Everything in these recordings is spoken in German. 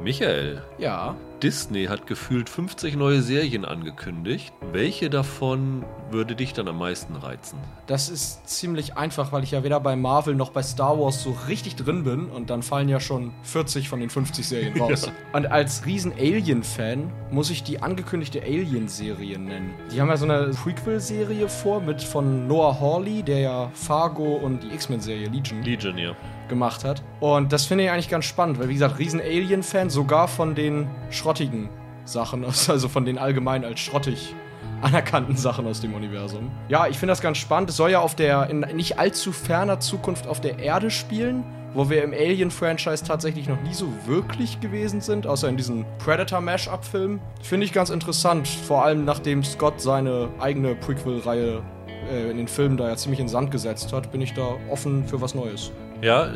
Michael, Ja. Disney hat gefühlt 50 neue Serien angekündigt. Welche davon würde dich dann am meisten reizen? Das ist ziemlich einfach, weil ich ja weder bei Marvel noch bei Star Wars so richtig drin bin und dann fallen ja schon 40 von den 50 Serien raus. Und als riesen Alien-Fan muss ich die angekündigte Alien-Serie nennen. Die haben ja so eine Prequel-Serie vor mit von Noah Hawley, der ja Fargo und die X-Men-Serie Legion Legion, ja. gemacht hat. Und das finde ich eigentlich ganz spannend, weil wie gesagt, riesen Alien-Fan, sogar von den schrottigen Sachen, also von den allgemein als schrottig anerkannten Sachen aus dem Universum. Ja, ich finde das ganz spannend. Es soll ja auf der in nicht allzu ferner Zukunft auf der Erde spielen, wo wir im Alien-Franchise tatsächlich noch nie so wirklich gewesen sind, außer in diesem Predator-Mash-Up-Film. Finde ich ganz interessant, vor allem nachdem Scott seine eigene Prequel-Reihe äh, in den Filmen da ja ziemlich in Sand gesetzt hat, bin ich da offen für was Neues. Ja,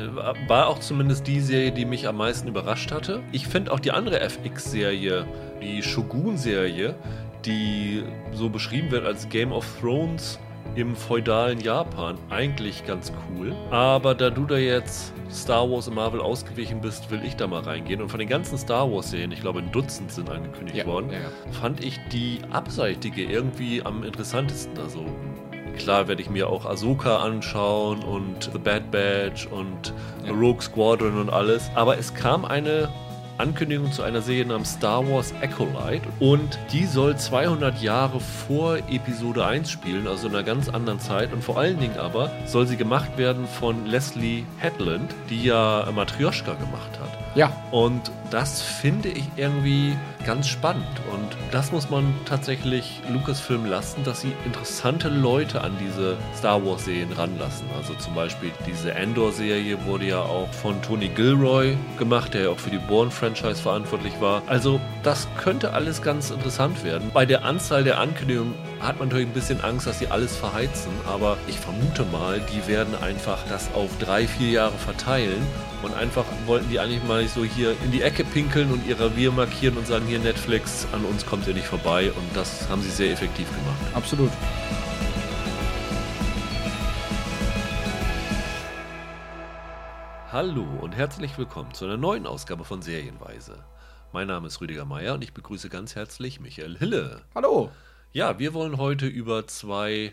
war auch zumindest die Serie, die mich am meisten überrascht hatte. Ich finde auch die andere FX-Serie, die Shogun-Serie, die so beschrieben wird als Game of Thrones im feudalen Japan, eigentlich ganz cool. Aber da du da jetzt Star Wars und Marvel ausgewichen bist, will ich da mal reingehen. Und von den ganzen Star Wars-Serien, ich glaube ein Dutzend sind angekündigt Ja, worden, ja, fand ich die abseitige irgendwie am interessantesten. Also Klar werde ich mir auch Ahsoka anschauen und The Bad Batch und Ja. Rogue Squadron und alles. Aber es kam eine Ankündigung zu einer Serie namens Star Wars Acolyte und die soll 200 Jahre vor Episode 1 spielen, also in einer ganz anderen Zeit. Und vor allen Dingen aber soll sie gemacht werden von Leslie Headland, die ja Matryoshka gemacht hat. Ja, Und das finde ich irgendwie ganz spannend. Und das muss man tatsächlich Lucasfilm lassen, dass sie interessante Leute an diese Star Wars-Serien ranlassen. Also zum Beispiel diese Andor-Serie wurde ja auch von Tony Gilroy gemacht, der ja auch für die Bourne-Franchise verantwortlich war. Also das könnte alles ganz interessant werden. Bei der Anzahl der Ankündigungen hat man natürlich ein bisschen Angst, dass sie alles verheizen. Aber ich vermute mal, die werden einfach das auf drei, vier Jahre verteilen. Und einfach wollten die eigentlich mal so hier in die Ecke pinkeln und ihr Revier markieren und sagen, hier Netflix, an uns kommt ihr nicht vorbei. Und das haben sie sehr effektiv gemacht. absolut. Hallo und herzlich willkommen zu einer neuen Ausgabe von Serienweise. Mein Name ist Rüdiger Meier und ich begrüße ganz herzlich Michael Hille. Hallo. Ja, wir wollen heute über zwei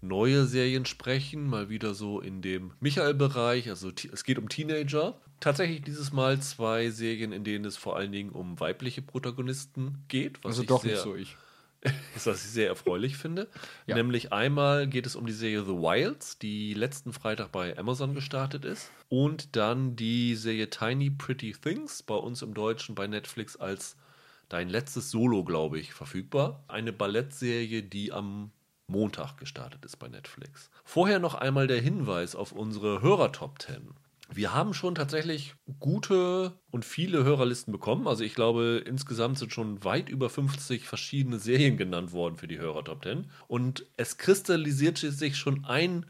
neue Serien sprechen, mal wieder so in dem Michael-Bereich. Also es geht um Teenager. Tatsächlich dieses Mal zwei Serien, in denen es vor allen Dingen um weibliche Protagonisten geht. Was Also ich doch sehr, nicht so ich. was ich sehr erfreulich finde. Ja. Nämlich einmal geht es um die Serie The Wilds, die letzten Freitag bei Amazon gestartet ist. Und dann die Serie Tiny Pretty Things, bei uns im Deutschen bei Netflix als dein letztes Solo, glaube ich, verfügbar. Eine Ballettserie, die am Montag gestartet ist bei Netflix. Vorher noch einmal der Hinweis auf unsere Hörer-Top 10. Wir haben schon tatsächlich gute und viele Hörerlisten bekommen. Also ich glaube, insgesamt sind schon weit über 50 verschiedene Serien genannt worden für die Hörer Top 10. Und es kristallisiert sich schon ein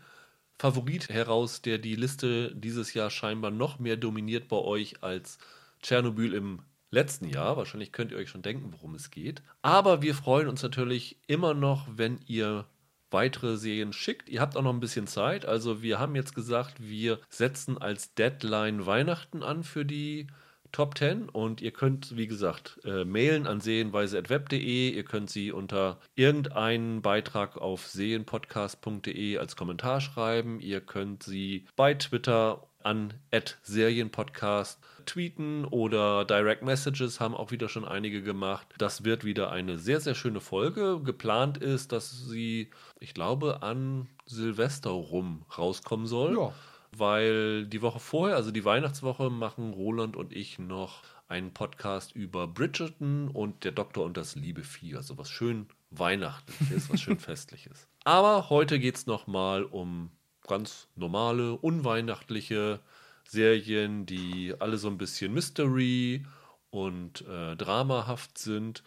Favorit heraus, der die Liste dieses Jahr scheinbar noch mehr dominiert bei euch als Tschernobyl im letzten Jahr. Wahrscheinlich könnt ihr euch schon denken, worum es geht. Aber wir freuen uns natürlich immer noch, wenn ihr weitere Serien schickt. Ihr habt auch noch ein bisschen Zeit. Also wir haben jetzt gesagt, wir setzen als Deadline Weihnachten an für die Top 10 und ihr könnt, wie gesagt, äh, mailen an sehenweise.web.de. Ihr könnt sie unter irgendeinen Beitrag auf sehenpodcast.de als Kommentar schreiben. Ihr könnt sie bei Twitter an Serienpodcast tweeten oder Direct Messages haben auch wieder schon einige gemacht. Das wird wieder eine sehr, sehr schöne Folge. Geplant ist, dass sie, ich glaube, an Silvester rum rauskommen soll Ja. weil die Woche vorher, also die Weihnachtswoche, machen Roland und ich noch einen Podcast über Bridgerton und der Doktor und das liebe Vieh. Also was schön Weihnachtliches, was schön Festliches. Aber heute geht es nochmal um ganz normale, unweihnachtliche Serien, die alle so ein bisschen Mystery und äh, dramahaft sind.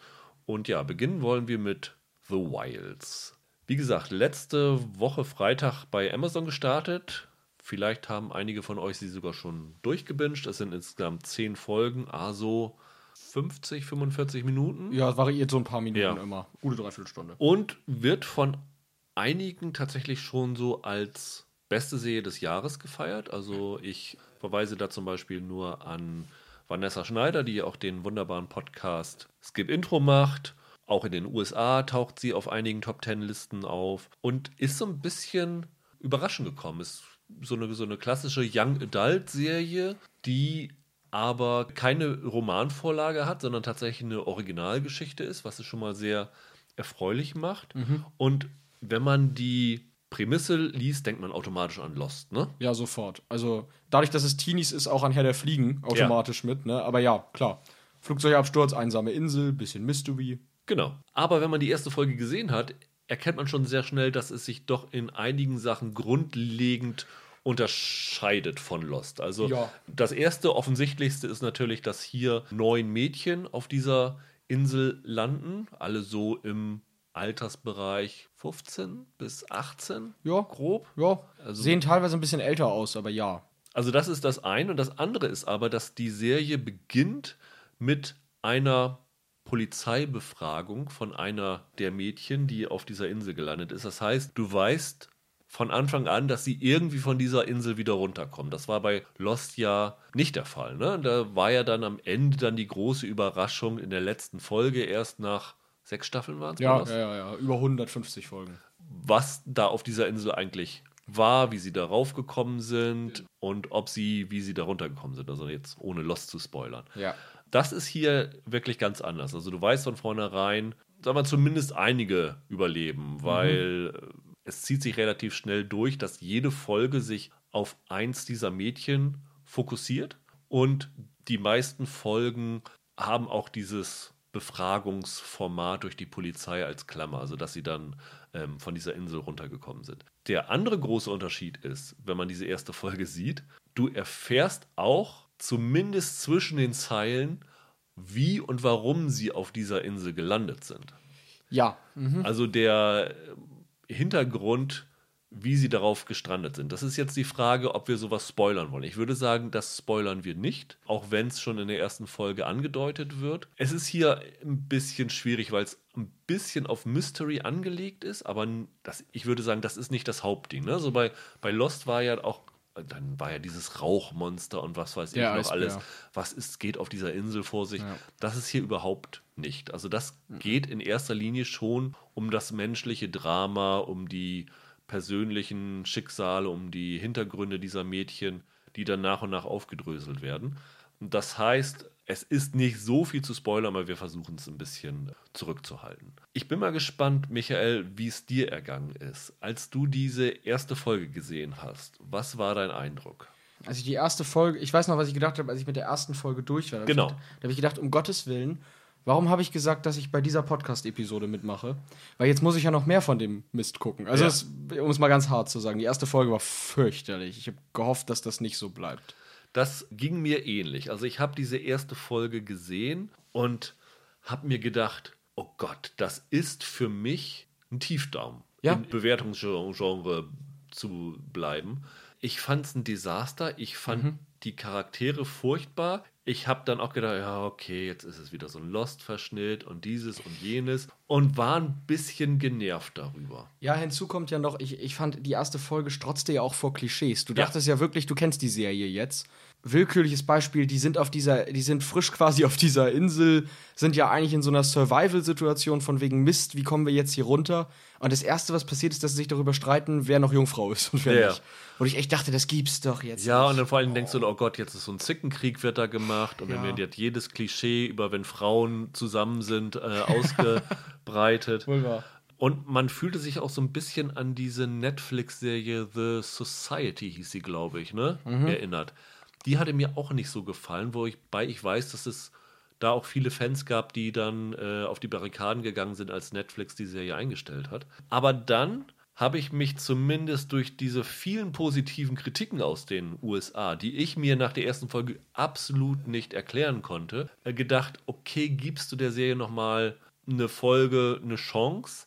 Und ja, beginnen wollen wir mit The Wilds. Wie gesagt, letzte Woche Freitag bei Amazon gestartet. Vielleicht haben einige von euch sie sogar schon durchgebinged. Es sind insgesamt 10 Folgen, also 50, 45 Minuten. Ja, variiert so ein paar Minuten Ja. immer. Gute Dreiviertelstunde. Und wird von einigen tatsächlich schon so als beste Serie des Jahres gefeiert. Also ich verweise da zum Beispiel nur an Vanessa Schneider, die auch den wunderbaren Podcast Skip Intro macht. Auch in den USA taucht sie auf einigen Top Ten Listen auf und ist so ein bisschen überraschend gekommen. Ist so eine, so eine klassische Young Adult Serie, die aber keine Romanvorlage hat, sondern tatsächlich eine Originalgeschichte ist, was es schon mal sehr erfreulich macht. Und wenn man die Prämisse liest, denkt man automatisch an Lost, ne? Ja, sofort. Also dadurch, dass es Teenies ist, auch an Herr der Fliegen automatisch mit, ne? Aber ja, klar. Flugzeugabsturz, einsame Insel, bisschen Mystery. Genau. Aber wenn man die erste Folge gesehen hat, erkennt man schon sehr schnell, dass es sich doch in einigen Sachen grundlegend unterscheidet von Lost. Also Ja. das erste offensichtlichste ist natürlich, dass hier neun Mädchen auf dieser Insel landen, alle so im Altersbereich 15 bis 18, Ja, grob. Ja. Also- Sehen teilweise ein bisschen älter aus, aber ja. Also das ist das eine. Und das andere ist aber, dass die Serie beginnt mit einer Polizeibefragung von einer der Mädchen, die auf dieser Insel gelandet ist. Das heißt, du weißt von Anfang an, dass sie irgendwie von dieser Insel wieder runterkommen. Das war bei Lost ja nicht der Fall. Ne? Da war ja dann am Ende dann die große Überraschung in der letzten Folge, erst nach sechs Staffeln waren es. Ja, ja, ja, ja. Über 150 Folgen. was da auf dieser Insel eigentlich war, wie sie darauf gekommen sind und ob sie, wie sie da runtergekommen sind. Also jetzt ohne Lost zu spoilern. Ja. Das ist hier wirklich ganz anders. Also du weißt von vornherein, sagen wir zumindest einige überleben, weil äh, es zieht sich relativ schnell durch, dass jede Folge sich auf eins dieser Mädchen fokussiert und die meisten Folgen haben auch dieses Befragungsformat durch die Polizei als Klammer, also dass sie dann ähm, von dieser Insel runtergekommen sind. Der andere große Unterschied ist, wenn man diese erste Folge sieht, du erfährst auch zumindest zwischen den Zeilen, wie und warum sie auf dieser Insel gelandet sind. Ja. Also der Hintergrund, wie sie darauf gestrandet sind. Das ist jetzt die Frage, ob wir sowas spoilern wollen. Ich würde sagen, das spoilern wir nicht, auch wenn es schon in der ersten Folge angedeutet wird. Es ist hier ein bisschen schwierig, weil es ein bisschen auf Mystery angelegt ist, aber das, ich würde sagen, das ist nicht das Hauptding. Ne? So bei, bei Lost war ja auch dann war ja dieses Rauchmonster und was weiß ich noch Eisbär. alles. Was ist, geht auf dieser Insel vor sich? Ja. Das ist hier überhaupt nicht. Also das geht in erster Linie schon um das menschliche Drama, um die persönlichen Schicksale, um die Hintergründe dieser Mädchen, die dann nach und nach aufgedröselt werden. Und das heißt, es ist nicht so viel zu spoilern, aber wir versuchen es ein bisschen zurückzuhalten. Ich bin mal gespannt, Michael, wie es dir ergangen ist. Als du diese erste Folge gesehen hast, was war dein Eindruck? Als ich die erste Folge, ich weiß noch, was ich gedacht habe, als ich mit der ersten Folge durch war. Genau. Ich, da habe ich gedacht, um Gottes Willen, warum habe ich gesagt, dass ich bei dieser Podcast-Episode mitmache? Weil jetzt muss ich ja noch mehr von dem Mist gucken. Also, Ja. es, um es mal ganz hart zu sagen, die erste Folge war fürchterlich. Ich habe gehofft, dass das nicht so bleibt. Das ging mir ähnlich. Also ich habe diese erste Folge gesehen und habe mir gedacht, oh Gott, das ist für mich ein Tiefdaumen. Ja. Im Bewertungsgenre zu bleiben. Ich fand es ein Desaster. Ich fand die Charaktere furchtbar. Ich habe dann auch gedacht, ja, okay, jetzt ist es wieder so ein Lost-Verschnitt und dieses und jenes und war ein bisschen genervt darüber. Ja, hinzu kommt ja noch, ich, ich fand, die erste Folge strotzte ja auch vor Klischees. Du Ja. dachtest ja wirklich, du kennst die Serie jetzt. Willkürliches Beispiel, die sind auf dieser, die sind frisch quasi auf dieser Insel, sind ja eigentlich in so einer Survival-Situation von wegen Mist, wie kommen wir jetzt hier runter? Und das Erste, was passiert, ist, dass sie sich darüber streiten, wer noch Jungfrau ist und wer Ja. nicht. Und ich echt dachte, das gibt's doch jetzt Ja, nicht. und dann vor allem denkst du, oh Gott, jetzt ist so ein Zickenkrieg wird da gemacht und dann Ja. wird jetzt jedes Klischee über wenn Frauen zusammen sind äh, ausgebreitet. Und man fühlte sich auch so ein bisschen an diese Netflix-Serie The Society, hieß sie, glaube ich, ne? Erinnert. Die hatte mir auch nicht so gefallen, wo ich bei ich weiß, dass es da auch viele Fans gab, die dann äh, auf die Barrikaden gegangen sind, als Netflix die Serie eingestellt hat. Aber dann habe ich mich zumindest durch diese vielen positiven Kritiken aus den USA, die ich mir nach der ersten Folge absolut nicht erklären konnte, äh, gedacht, okay, gibst du der Serie nochmal eine Folge, eine Chance,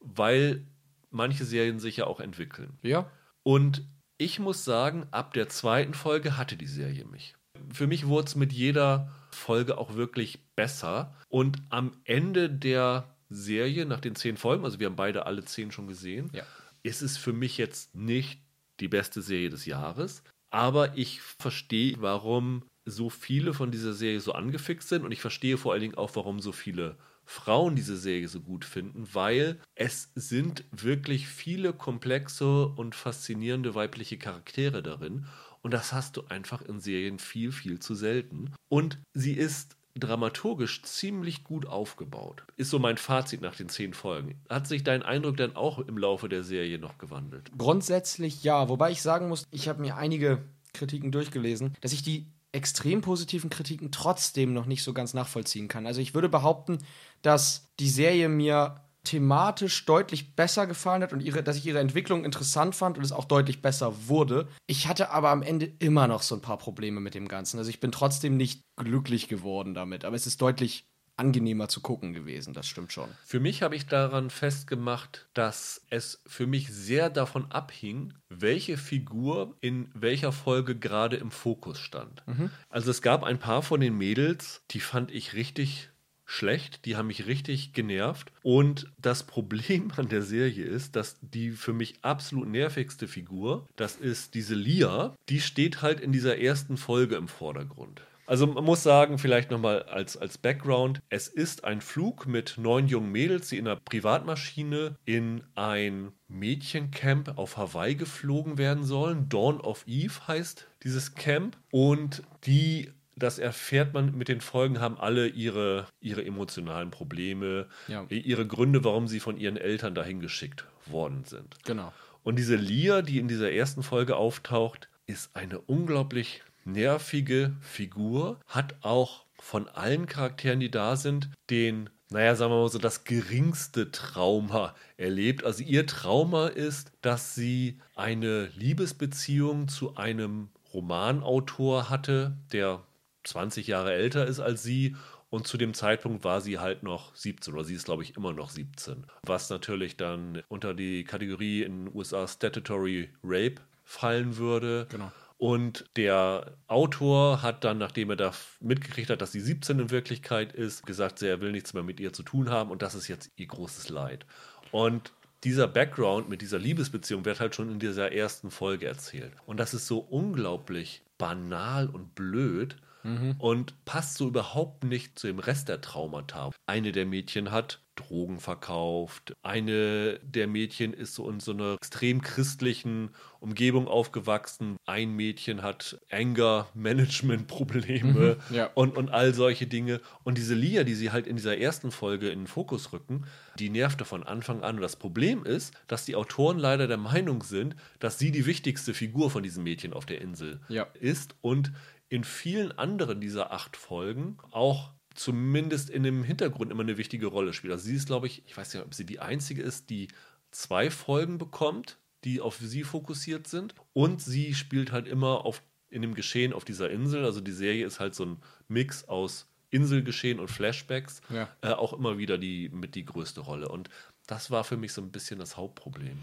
weil manche Serien sich ja auch entwickeln. Ja. Und ich muss sagen, ab der zweiten Folge hatte die Serie mich. Für mich wurde es mit jeder Folge auch wirklich besser. Und am Ende der Serie, nach den zehn Folgen, also wir haben beide alle zehn schon gesehen, Ja. ist es für mich jetzt nicht die beste Serie des Jahres. Aber ich verstehe, warum so viele von dieser Serie so angefixt sind und ich verstehe vor allen Dingen auch, warum so viele Frauen diese Serie so gut finden, weil es sind wirklich viele komplexe und faszinierende weibliche Charaktere darin und das hast du einfach in Serien viel, viel zu selten. Und sie ist dramaturgisch ziemlich gut aufgebaut. Ist so mein Fazit nach den zehn Folgen. Hat sich dein Eindruck dann auch im Laufe der Serie noch gewandelt? Grundsätzlich ja, wobei ich sagen muss, ich habe mir einige Kritiken durchgelesen, dass ich die extrem positiven Kritiken trotzdem noch nicht so ganz nachvollziehen kann. Also ich würde behaupten, dass die Serie mir thematisch deutlich besser gefallen hat und ihre, dass ich ihre Entwicklung interessant fand und es auch deutlich besser wurde. Ich hatte aber am Ende immer noch so ein paar Probleme mit dem Ganzen. Also ich bin trotzdem nicht glücklich geworden damit, aber es ist deutlich angenehmer zu gucken gewesen, das stimmt schon. Für mich habe ich daran festgemacht, dass es für mich sehr davon abhing, welche Figur in welcher Folge gerade im Fokus stand. Mhm. Also es gab ein paar von den Mädels, die fand ich richtig schlecht, die haben mich richtig genervt. Und das Problem an der Serie ist, dass die für mich absolut nervigste Figur, das ist diese Lia, die steht halt in dieser ersten Folge im Vordergrund. Also man muss sagen, vielleicht nochmal als, als Background, es ist ein Flug mit neun jungen Mädels, die in einer Privatmaschine in ein Mädchencamp auf Hawaii geflogen werden sollen. Dawn of Eve heißt dieses Camp. Und die das erfährt man mit den Folgen, haben alle ihre, ihre emotionalen Probleme, ja. ihre Gründe, warum sie von ihren Eltern dahin geschickt worden sind. Genau. Und diese Lia, die in dieser ersten Folge auftaucht, ist eine unglaublich nervige Figur, hat auch von allen Charakteren, die da sind, den, naja, sagen wir mal so, das geringste Trauma erlebt. Also ihr Trauma ist, dass sie eine Liebesbeziehung zu einem Romanautor hatte, der 20 Jahre älter ist als sie und zu dem Zeitpunkt war sie halt noch 17 oder sie ist, glaube ich, immer noch 17. Was natürlich dann unter die Kategorie in den USA Statutory Rape fallen würde. Genau. Und der Autor hat dann, nachdem er da mitgekriegt hat, dass sie 17 in Wirklichkeit ist, gesagt, er will nichts mehr mit ihr zu tun haben und das ist jetzt ihr großes Leid. Und dieser Background mit dieser Liebesbeziehung wird halt schon in dieser ersten Folge erzählt. Und das ist so unglaublich banal und blöd mhm. und passt so überhaupt nicht zu dem Rest der Traumata. Eine der Mädchen hat Drogen verkauft. Eine der Mädchen ist so in so einer extrem christlichen Umgebung aufgewachsen. Ein Mädchen hat Anger-Management-Probleme mhm, ja. und, und all solche Dinge. Und diese Lia, die sie halt in dieser ersten Folge in den Fokus rücken, die nervte von Anfang an. Und das Problem ist, dass die Autoren leider der Meinung sind, dass sie die wichtigste Figur von diesem Mädchen auf der Insel ja. ist und in vielen anderen dieser acht Folgen auch zumindest in dem Hintergrund immer eine wichtige Rolle spielt. Also sie ist, glaube ich, ich weiß nicht, ob sie die einzige ist, die zwei Folgen bekommt, die auf sie fokussiert sind. Und sie spielt halt immer auf, in dem Geschehen auf dieser Insel. Also die Serie ist halt so ein Mix aus Inselgeschehen und Flashbacks. Ja. Äh, auch immer wieder die, mit die größte Rolle. Und das war für mich so ein bisschen das Hauptproblem.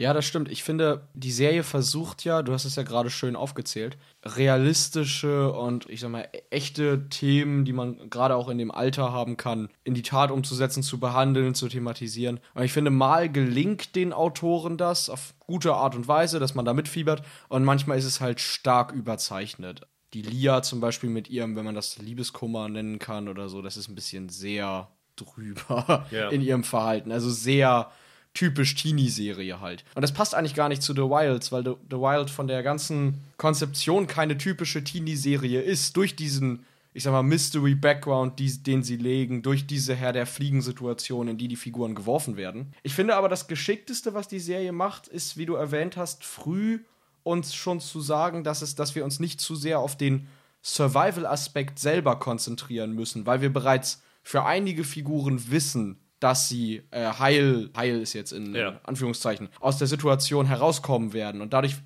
Ja, das stimmt. Ich finde, die Serie versucht ja, du hast es ja gerade schön aufgezählt, realistische und ich sag mal echte Themen, die man gerade auch in dem Alter haben kann, in die Tat umzusetzen, zu behandeln, zu thematisieren. Und ich finde, mal gelingt den Autoren das auf gute Art und Weise, dass man da mitfiebert und manchmal ist es halt stark überzeichnet. Die Lia zum Beispiel mit ihrem, wenn man das Liebeskummer nennen kann oder so, das ist ein bisschen sehr drüber yeah. in ihrem Verhalten. Also sehr typisch Teenie-Serie halt. Und das passt eigentlich gar nicht zu The Wilds, weil The, The Wild von der ganzen Konzeption keine typische Teenie-Serie ist. Durch diesen, ich sag mal, Mystery-Background, den sie legen, durch diese Herr der Fliegen-Situation, in die die Figuren geworfen werden. Ich finde aber, das Geschickteste, was die Serie macht, ist, wie du erwähnt hast, früh uns schon zu sagen, dass, es, dass wir uns nicht zu sehr auf den Survival-Aspekt selber konzentrieren müssen, weil wir bereits für einige Figuren wissen, dass sie äh, heil, heil ist jetzt in ja. Anführungszeichen, aus der Situation herauskommen werden. Und dadurch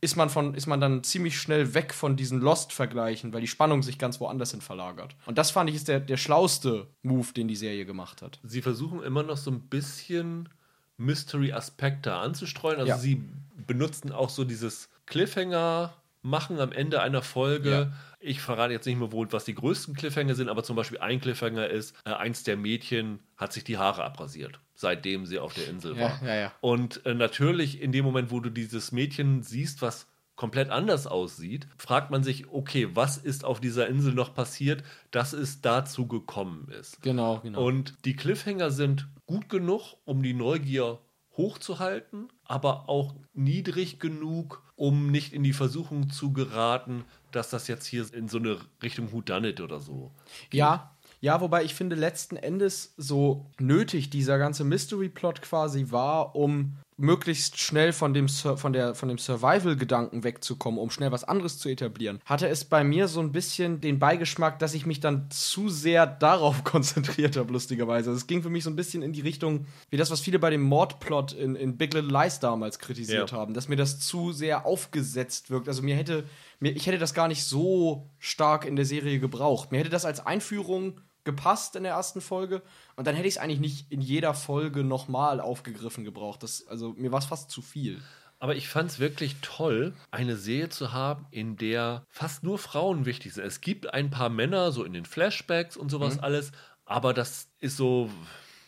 ist man, von, ist man dann ziemlich schnell weg von diesen Lost-Vergleichen, weil die Spannung sich ganz woanders hin verlagert. Und das fand ich ist der, der schlauste Move, den die Serie gemacht hat. Sie versuchen immer noch so ein bisschen Mystery-Aspekte anzustreuen. Also ja. sie benutzen auch so dieses Cliffhanger machen am Ende einer Folge. Ja. Ich verrate jetzt nicht mehr, wo, was die größten Cliffhanger sind, aber zum Beispiel ein Cliffhanger ist, äh, eins der Mädchen hat sich die Haare abrasiert, seitdem sie auf der Insel war. Ja, ja, Und äh, natürlich in dem Moment, wo du dieses Mädchen siehst, was komplett anders aussieht, fragt man sich, okay, was ist auf dieser Insel noch passiert, dass es dazu gekommen ist. Genau, genau. Und die Cliffhanger sind gut genug, um die Neugier hochzuhalten, aber auch niedrig genug, um nicht in die Versuchung zu geraten, dass das jetzt hier in so eine Richtung Whodunit oder so. Ja, ja, wobei ich finde, letzten Endes so nötig dieser ganze Mystery-Plot quasi war, um möglichst schnell von dem, Sur von der, von dem Survival-Gedanken wegzukommen, um schnell was anderes zu etablieren, hatte es bei mir so ein bisschen den Beigeschmack, dass ich mich dann zu sehr darauf konzentriert habe, lustigerweise. Also es ging für mich so ein bisschen in die Richtung, wie das, was viele bei dem Mordplot in, in Big Little Lies damals kritisiert Ja. haben, dass mir das zu sehr aufgesetzt wirkt. Also mir hätte, mir, ich hätte das gar nicht so stark in der Serie gebraucht. Mir hätte das als Einführung gepasst in der ersten Folge und dann hätte ich es eigentlich nicht in jeder Folge nochmal aufgegriffen gebraucht. Das, also mir war es fast zu viel. Aber ich fand es wirklich toll, eine Serie zu haben, in der fast nur Frauen wichtig sind. Es gibt ein paar Männer, so in den Flashbacks und sowas alles, aber das ist so,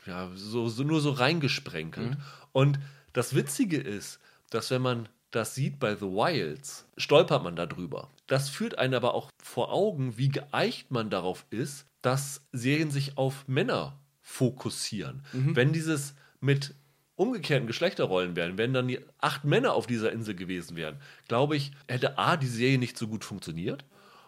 ja, so, so nur so reingesprenkelt. Und das Witzige ist, dass wenn man das sieht bei The Wilds, stolpert man darüber. Das führt einen aber auch vor Augen, wie geeicht man darauf ist, dass Serien sich auf Männer fokussieren. Wenn dieses mit umgekehrten Geschlechterrollen wären, wenn dann die acht Männer auf dieser Insel gewesen wären, glaube ich, hätte A, die Serie nicht so gut funktioniert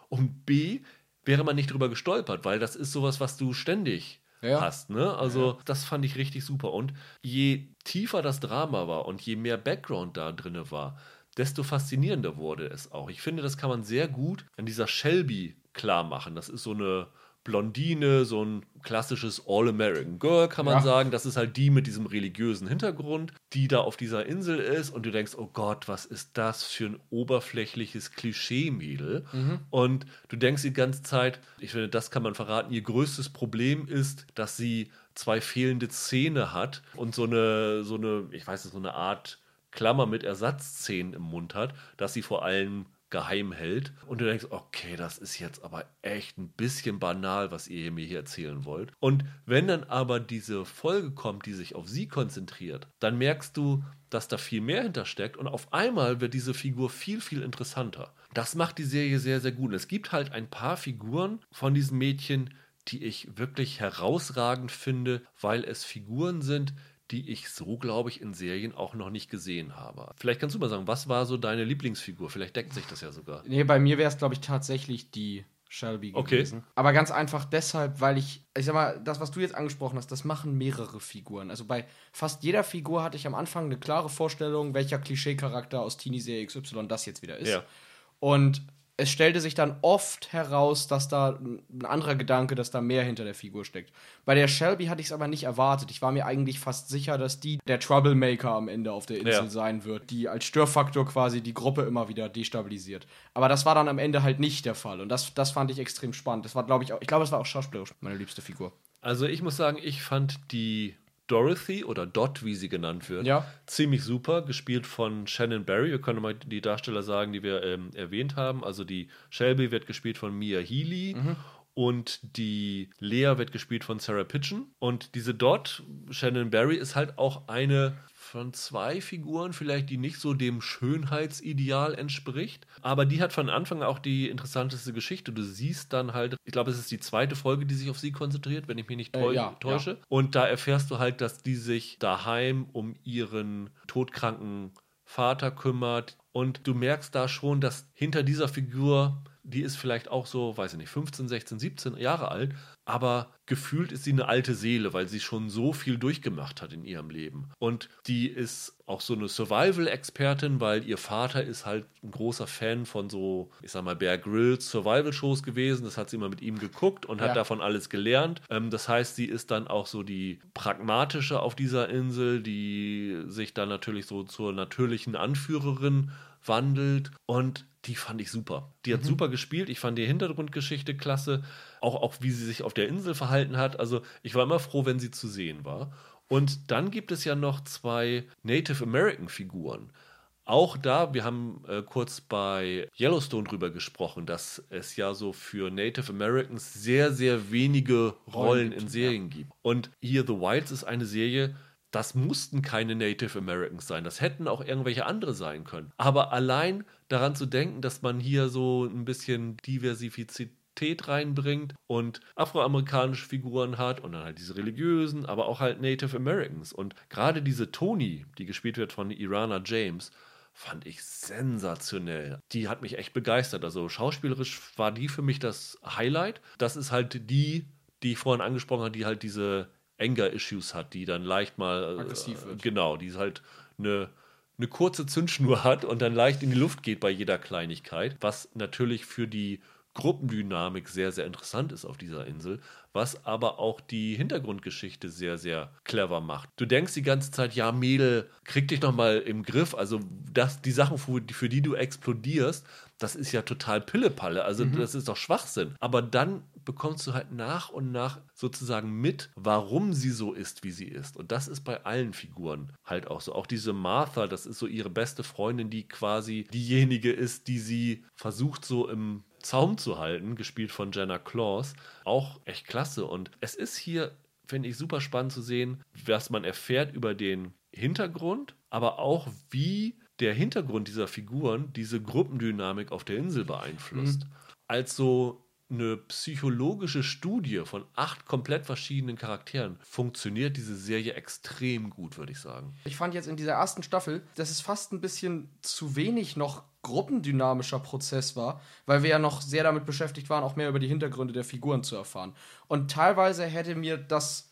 und B, wäre man nicht drüber gestolpert, weil das ist sowas, was du ständig Ja. hast. Ne? Also das fand ich richtig super. Und je tiefer das Drama war und je mehr Background da drin war, desto faszinierender wurde es auch. Ich finde, das kann man sehr gut an dieser Shelby klar machen. Das ist so eine Blondine, so ein klassisches All-American Girl, kann man Ja. sagen. Das ist halt die mit diesem religiösen Hintergrund, die da auf dieser Insel ist und du denkst, oh Gott, was ist das für ein oberflächliches Klischee-Mädel? Und du denkst die ganze Zeit, ich finde, das kann man verraten, ihr größtes Problem ist, dass sie zwei fehlende Zähne hat und so eine, so eine, ich weiß nicht, so eine Art Klammer mit Ersatzzähnen im Mund hat, dass sie vor allem geheim hält. Und du denkst, okay, das ist jetzt aber echt ein bisschen banal, was ihr mir hier erzählen wollt. Und wenn dann aber diese Folge kommt, die sich auf sie konzentriert, dann merkst du, dass da viel mehr hintersteckt und auf einmal wird diese Figur viel, viel interessanter. Das macht die Serie sehr, sehr gut. Und es gibt halt ein paar Figuren von diesem Mädchen, die ich wirklich herausragend finde, weil es Figuren sind, die ich so, glaube ich, in Serien auch noch nicht gesehen habe. Vielleicht kannst du mal sagen, was war so deine Lieblingsfigur? Vielleicht deckt sich das ja sogar. Nee, bei mir wäre es, glaube ich, tatsächlich die Shelby Okay. gewesen. Aber ganz einfach deshalb, weil ich, ich sag mal, das, was du jetzt angesprochen hast, das machen mehrere Figuren. Also bei fast jeder Figur hatte ich am Anfang eine klare Vorstellung, welcher Klischee-Charakter aus Teenie-Serie XY das jetzt wieder ist. Ja. Und es stellte sich dann oft heraus, dass da ein anderer Gedanke, dass da mehr hinter der Figur steckt. Bei der Shelby hatte ich es aber nicht erwartet. Ich war mir eigentlich fast sicher, dass die der Troublemaker am Ende auf der Insel Ja. sein wird, die als Störfaktor quasi die Gruppe immer wieder destabilisiert. Aber das war dann am Ende halt nicht der Fall. Und das, das fand ich extrem spannend. Das war, glaube ich, auch, ich glaube, es war auch schauspielerisch meine liebste Figur. Also ich muss sagen, ich fand die Dorothy oder Dot, wie sie genannt wird, Ja. ziemlich super, gespielt von Shannon Barry. Wir können mal die Darsteller sagen, die wir ähm, erwähnt haben. Also die Shelby wird gespielt von Mia Healy. Und die Lea wird gespielt von Sarah Pitchen. Und diese Dot, Shannon Barry, ist halt auch eine von zwei Figuren, vielleicht die nicht so dem Schönheitsideal entspricht. Aber die hat von Anfang auch die interessanteste Geschichte. Du siehst dann halt, ich glaube, es ist die zweite Folge, die sich auf sie konzentriert, wenn ich mich nicht Äh, ja, täusche. Und da erfährst du halt, dass die sich daheim um ihren todkranken Vater kümmert. Und du merkst da schon, dass hinter dieser Figur, die ist vielleicht auch so, weiß ich nicht, 15, 16, 17 Jahre alt, aber gefühlt ist sie eine alte Seele, weil sie schon so viel durchgemacht hat in ihrem Leben. Und die ist auch so eine Survival-Expertin, weil ihr Vater ist halt ein großer Fan von so, ich sag mal, Bear Grylls Survival-Shows gewesen. Das hat sie immer mit ihm geguckt und hat Ja. davon alles gelernt. Ähm, das heißt, sie ist dann auch so die pragmatische auf dieser Insel, die sich dann natürlich so zur natürlichen Anführerin wandelt und die fand ich super. Die hat super gespielt. Ich fand die Hintergrundgeschichte klasse. Auch, auch wie sie sich auf der Insel verhalten hat. Also ich war immer froh, wenn sie zu sehen war. Und dann gibt es ja noch zwei Native American Figuren. Auch da, wir haben äh, kurz bei Yellowstone drüber gesprochen, dass es ja so für Native Americans sehr, sehr wenige Rollen in Serien gibt. Und hier The Wilds ist eine Serie, das mussten keine Native Americans sein. Das hätten auch irgendwelche andere sein können. Aber allein daran zu denken, dass man hier so ein bisschen Diversifizität reinbringt und afroamerikanische Figuren hat und dann halt diese religiösen, aber auch halt Native Americans. Und gerade diese Toni, die gespielt wird von Irana James, fand ich sensationell. Die hat mich echt begeistert. Also schauspielerisch war die für mich das Highlight. Das ist halt die, die ich vorhin angesprochen habe, die halt diese Anger-Issues hat, die dann leicht mal äh, Aggressiv wird. Genau, die halt eine eine kurze Zündschnur hat und dann leicht in die Luft geht bei jeder Kleinigkeit, was natürlich für die Gruppendynamik sehr, sehr interessant ist auf dieser Insel, was aber auch die Hintergrundgeschichte sehr, sehr clever macht. Du denkst die ganze Zeit, ja, Mädel, krieg dich noch mal im Griff. Also das, die Sachen, für, für die du explodierst, das ist ja total Pillepalle. Also das ist doch Schwachsinn. Aber dann bekommst du halt nach und nach sozusagen mit, warum sie so ist, wie sie ist. Und das ist bei allen Figuren halt auch so. Auch diese Martha, das ist so ihre beste Freundin, die quasi diejenige ist, die sie versucht so im Zaum zu halten, gespielt von Jenna Claus. Auch echt klasse. Und es ist hier, finde ich, super spannend zu sehen, was man erfährt über den Hintergrund, aber auch wie der Hintergrund dieser Figuren diese Gruppendynamik auf der Insel beeinflusst. Als so eine psychologische Studie von acht komplett verschiedenen Charakteren funktioniert diese Serie extrem gut, würde ich sagen. Ich fand jetzt in dieser ersten Staffel, dass es fast ein bisschen zu wenig noch gruppendynamischer Prozess war, weil wir ja noch sehr damit beschäftigt waren, auch mehr über die Hintergründe der Figuren zu erfahren. Und teilweise hätte mir das,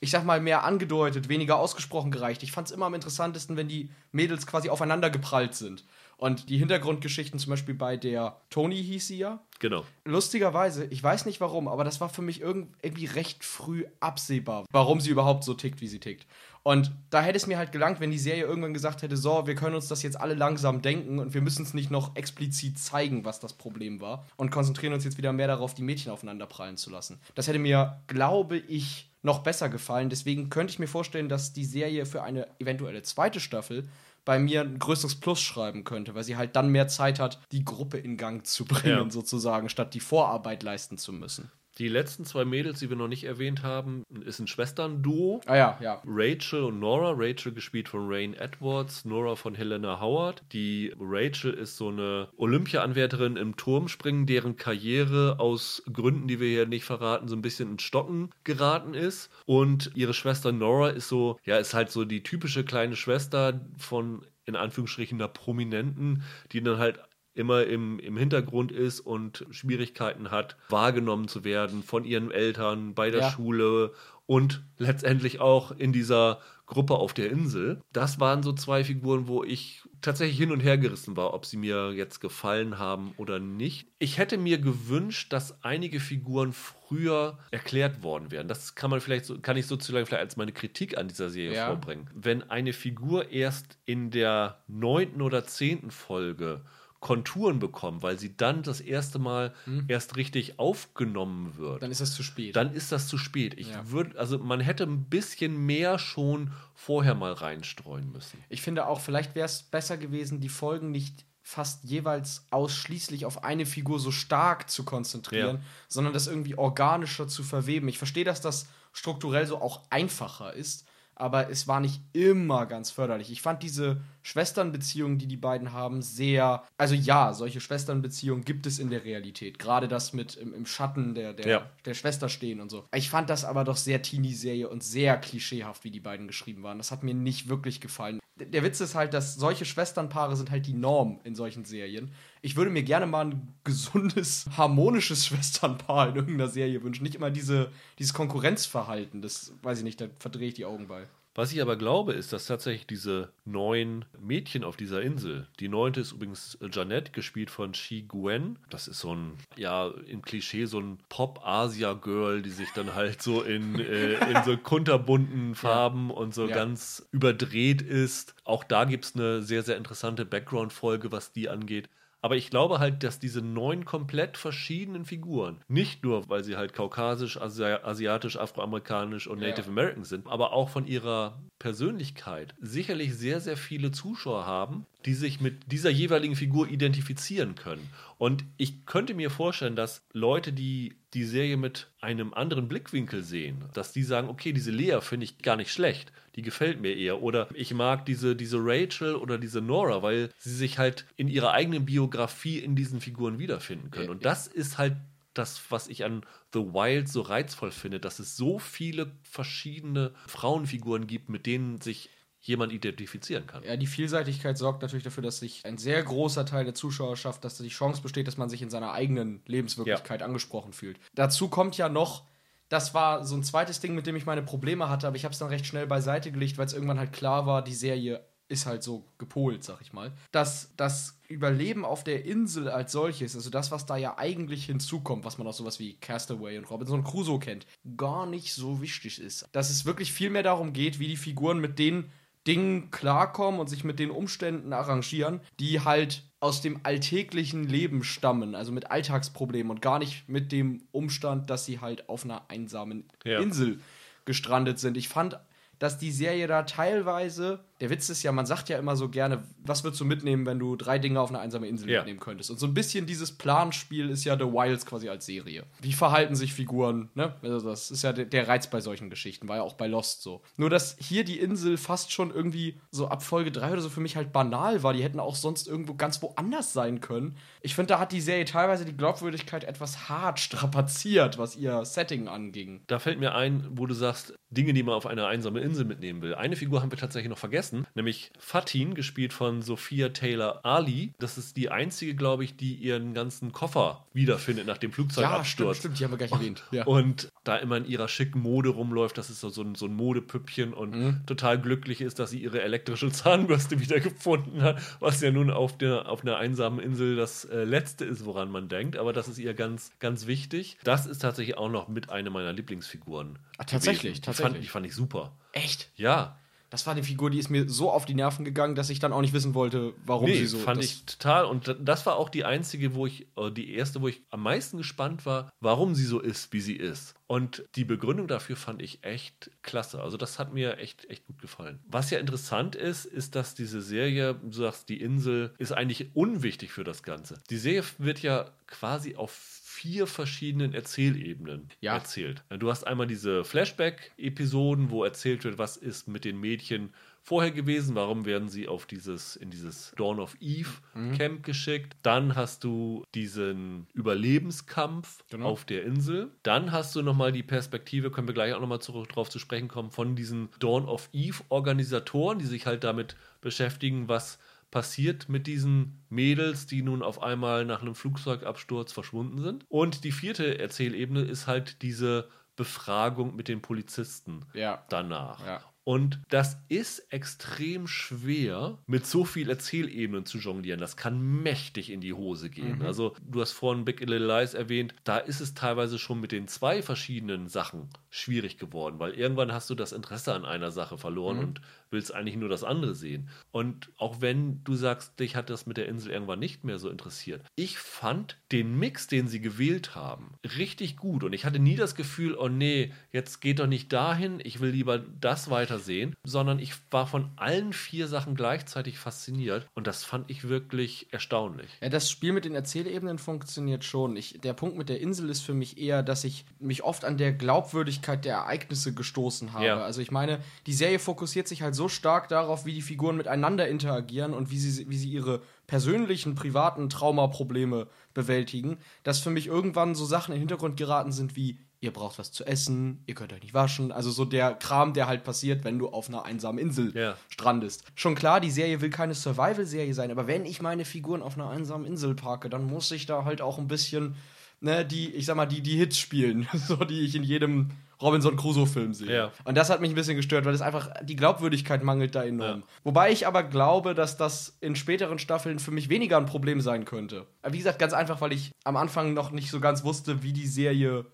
ich sag mal, mehr angedeutet, weniger ausgesprochen gereicht. Ich fand es immer am interessantesten, wenn die Mädels quasi aufeinander geprallt sind. Und die Hintergrundgeschichten, zum Beispiel bei der Toni hieß sie ja, Genau. Lustigerweise, ich weiß nicht warum, aber das war für mich irgend- irgendwie recht früh absehbar, warum sie überhaupt so tickt, wie sie tickt. Und da hätte es mir halt gelangt, wenn die Serie irgendwann gesagt hätte, so, wir können uns das jetzt alle langsam denken und wir müssen es nicht noch explizit zeigen, was das Problem war und konzentrieren uns jetzt wieder mehr darauf, die Mädchen aufeinander prallen zu lassen. Das hätte mir, glaube ich, noch besser gefallen. Deswegen könnte ich mir vorstellen, dass die Serie für eine eventuelle zweite Staffel bei mir ein größeres Plus schreiben könnte, weil sie halt dann mehr Zeit hat, die Gruppe in Gang zu bringen, Ja. sozusagen, statt die Vorarbeit leisten zu müssen. Die letzten zwei Mädels, die wir noch nicht erwähnt haben, ist ein Schwestern-Duo. Ah ja, ja. Rachel und Nora. Rachel gespielt von Rain Edwards, Nora von Helena Howard. Die Rachel ist so eine Olympia-Anwärterin im Turmspringen, deren Karriere aus Gründen, die wir hier nicht verraten, so ein bisschen ins Stocken geraten ist. Und ihre Schwester Nora ist so, ja, ist halt so die typische kleine Schwester von in Anführungsstrichen einer Prominenten, die dann halt immer im, im Hintergrund ist und Schwierigkeiten hat, wahrgenommen zu werden von ihren Eltern bei der Ja. Schule und letztendlich auch in dieser Gruppe auf der Insel. Das waren so zwei Figuren, wo ich tatsächlich hin und her gerissen war, ob sie mir jetzt gefallen haben oder nicht. Ich hätte mir gewünscht, dass einige Figuren früher erklärt worden wären. Das kann man vielleicht so, kann ich sozusagen vielleicht als meine Kritik an dieser Serie Ja. vorbringen. Wenn eine Figur erst in der neunten oder zehnten Folge Konturen bekommt, weil sie dann das erste Mal erst richtig aufgenommen wird Dann ist es zu spät. dann ist das zu spät. Ich Ja. würde, also man hätte ein bisschen mehr schon vorher mal reinstreuen müssen. Ich finde auch, vielleicht wäre es besser gewesen, die Folgen nicht fast jeweils ausschließlich auf eine Figur so stark zu konzentrieren, Ja. sondern das irgendwie organischer zu verweben. Ich verstehe, dass das strukturell so auch einfacher ist, aber es war nicht immer ganz förderlich. Ich fand diese Schwesternbeziehungen, die die beiden haben, sehr. Also ja, solche Schwesternbeziehungen gibt es in der Realität. Gerade das mit im, im Schatten der, der, Ja. der Schwester stehen und so. Ich fand das aber doch sehr Teenie-Serie und sehr klischeehaft, wie die beiden geschrieben waren. Das hat mir nicht wirklich gefallen. Der Witz ist halt, dass solche Schwesternpaare sind halt die Norm in solchen Serien. Ich würde mir gerne mal ein gesundes, harmonisches Schwesternpaar in irgendeiner Serie wünschen. Nicht immer diese, dieses Konkurrenzverhalten. Das weiß ich nicht, da verdrehe ich die Augen bei. Was ich aber glaube, ist, dass tatsächlich diese neun Mädchen auf dieser Insel, die neunte ist übrigens Janette, gespielt von Shi Gwen. Das ist so ein, ja, im Klischee so ein Pop-Asia-Girl, die sich dann halt so in, äh, in so kunterbunten Farben und so Ja. ganz überdreht ist. Auch da gibt es eine sehr, sehr interessante Background-Folge, was die angeht. Aber ich glaube halt, dass diese neun komplett verschiedenen Figuren, nicht nur, weil sie halt kaukasisch, Asi asiatisch, afroamerikanisch und Ja. Native American sind, aber auch von ihrer Persönlichkeit sicherlich sehr, sehr viele Zuschauer haben, die sich mit dieser jeweiligen Figur identifizieren können. Und ich könnte mir vorstellen, dass Leute, die die Serie mit einem anderen Blickwinkel sehen, dass die sagen, okay, diese Lea finde ich gar nicht schlecht, die gefällt mir eher. Oder ich mag diese, diese Rachel oder diese Nora, weil sie sich halt in ihrer eigenen Biografie in diesen Figuren wiederfinden können. Und das ist halt das, was ich an The Wild so reizvoll finde, dass es so viele verschiedene Frauenfiguren gibt, mit denen sich jemand identifizieren kann. Ja, die Vielseitigkeit sorgt natürlich dafür, dass sich ein sehr großer Teil der Zuschauerschaft, dass die Chance besteht, dass man sich in seiner eigenen Lebenswirklichkeit ja. angesprochen fühlt. Dazu kommt ja noch, das war so ein zweites Ding, mit dem ich meine Probleme hatte, aber ich habe es dann recht schnell beiseite gelegt, weil es irgendwann halt klar war, die Serie ist halt so gepolt, sag ich mal. Dass das Überleben auf der Insel als solches, also das, was da ja eigentlich hinzukommt, was man auch sowas wie Castaway und Robinson Crusoe kennt, gar nicht so wichtig ist. Dass es wirklich viel mehr darum geht, wie die Figuren mit den Dingen klarkommen und sich mit den Umständen arrangieren, die halt aus dem alltäglichen Leben stammen, also mit Alltagsproblemen und gar nicht mit dem Umstand, dass sie halt auf einer einsamen ja. Insel gestrandet sind. Ich fand, dass die Serie da teilweise der Witz ist ja, man sagt ja immer so gerne, was würdest du mitnehmen, wenn du drei Dinge auf eine einsame Insel ja. mitnehmen könntest? Und so ein bisschen dieses Planspiel ist ja The Wilds quasi als Serie. Wie verhalten sich Figuren, ne? Also das ist ja der, Reiz bei solchen Geschichten, war ja auch bei Lost so. Nur, dass hier die Insel fast schon irgendwie so ab Folge 3 oder so für mich halt banal war. Die hätten auch sonst irgendwo ganz woanders sein können. Ich finde, da hat die Serie teilweise die Glaubwürdigkeit etwas hart strapaziert, was ihr Setting anging. Da fällt mir ein, wo du sagst, Dinge, die man auf eine einsame Insel mitnehmen will. Eine Figur haben wir tatsächlich noch vergessen vergessen, nämlich Fatin, gespielt von Sophia Taylor Ali. Das ist die einzige, glaube ich, die ihren ganzen Koffer wiederfindet nach dem Flugzeugabsturz. Ja, stimmt, stimmt, die haben wir gleich erwähnt. Ja. Und da immer in ihrer schicken Mode rumläuft, das ist so, so, ein, so ein Modepüppchen und mhm. total glücklich ist, dass sie ihre elektrische Zahnbürste wiedergefunden hat, was ja nun auf, der, auf einer einsamen Insel das äh, Letzte ist, woran man denkt. Aber das ist ihr ganz, ganz wichtig. Das ist tatsächlich auch noch mit einer meiner Lieblingsfiguren. Ah, tatsächlich, tatsächlich. Die fand, die fand ich super. Echt? Ja das war eine Figur, die ist mir so auf die Nerven gegangen, dass ich dann auch nicht wissen wollte, warum nee, sie so. fand ich total. Und das war auch die einzige, wo ich, äh, die erste, wo ich am meisten gespannt war, warum sie so ist, wie sie ist. Und die Begründung dafür fand ich echt klasse. Also das hat mir echt, echt gut gefallen. Was ja interessant ist, ist, dass diese Serie, du sagst, die Insel ist eigentlich unwichtig für das Ganze. Die Serie wird ja quasi auf vier verschiedenen Erzählebenen ja. erzählt. Du hast einmal diese Flashback-Episoden, wo erzählt wird, was ist mit den Mädchen vorher gewesen, warum werden sie auf dieses, in dieses Dawn of Eve mhm. Camp geschickt. Dann hast du diesen Überlebenskampf genau. auf der Insel. Dann hast du nochmal die Perspektive, können wir gleich auch nochmal zurück drauf zu sprechen kommen, von diesen Dawn of Eve Organisatoren, die sich halt damit beschäftigen, was passiert mit diesen Mädels, die nun auf einmal nach einem Flugzeugabsturz verschwunden sind. Und die vierte Erzählebene ist halt diese Befragung mit den Polizisten ja. danach. Ja. Und das ist extrem schwer, mit so viel Erzählebenen zu jonglieren. Das kann mächtig in die Hose gehen. Mhm. Also, du hast vorhin Big Little Lies erwähnt, da ist es teilweise schon mit den zwei verschiedenen Sachen schwierig geworden, weil irgendwann hast du das Interesse an einer Sache verloren mhm. und willst eigentlich nur das andere sehen. Und auch wenn du sagst, dich hat das mit der Insel irgendwann nicht mehr so interessiert, ich fand den Mix, den sie gewählt haben, richtig gut. Und ich hatte nie das Gefühl, oh nee, jetzt geht doch nicht dahin, ich will lieber das weitersehen, sondern ich war von allen vier Sachen gleichzeitig fasziniert und das fand ich wirklich erstaunlich. Ja, das Spiel mit den Erzählebenen funktioniert schon. Ich, der Punkt mit der Insel ist für mich eher, dass ich mich oft an der Glaubwürdigkeit der Ereignisse gestoßen habe. Ja. Also ich meine, die Serie fokussiert sich halt so stark darauf, wie die Figuren miteinander interagieren und wie sie, wie sie ihre persönlichen, privaten Traumaprobleme bewältigen, dass für mich irgendwann so Sachen in den Hintergrund geraten sind wie, ihr braucht was zu essen, ihr könnt euch nicht waschen. Also so der Kram, der halt passiert, wenn du auf einer einsamen Insel yeah. strandest. Schon klar, die Serie will keine Survival-Serie sein, aber wenn ich meine Figuren auf einer einsamen Insel parke, dann muss ich da halt auch ein bisschen, ne, die, ich sag mal, die, die Hits spielen, so die ich in jedem Robinson Crusoe-Film sehe. Ja. Und das hat mich ein bisschen gestört, weil es einfach, die Glaubwürdigkeit mangelt da enorm. Ja. Wobei ich aber glaube, dass das in späteren Staffeln für mich weniger ein Problem sein könnte. Wie gesagt, ganz einfach, weil ich am Anfang noch nicht so ganz wusste, wie die Serie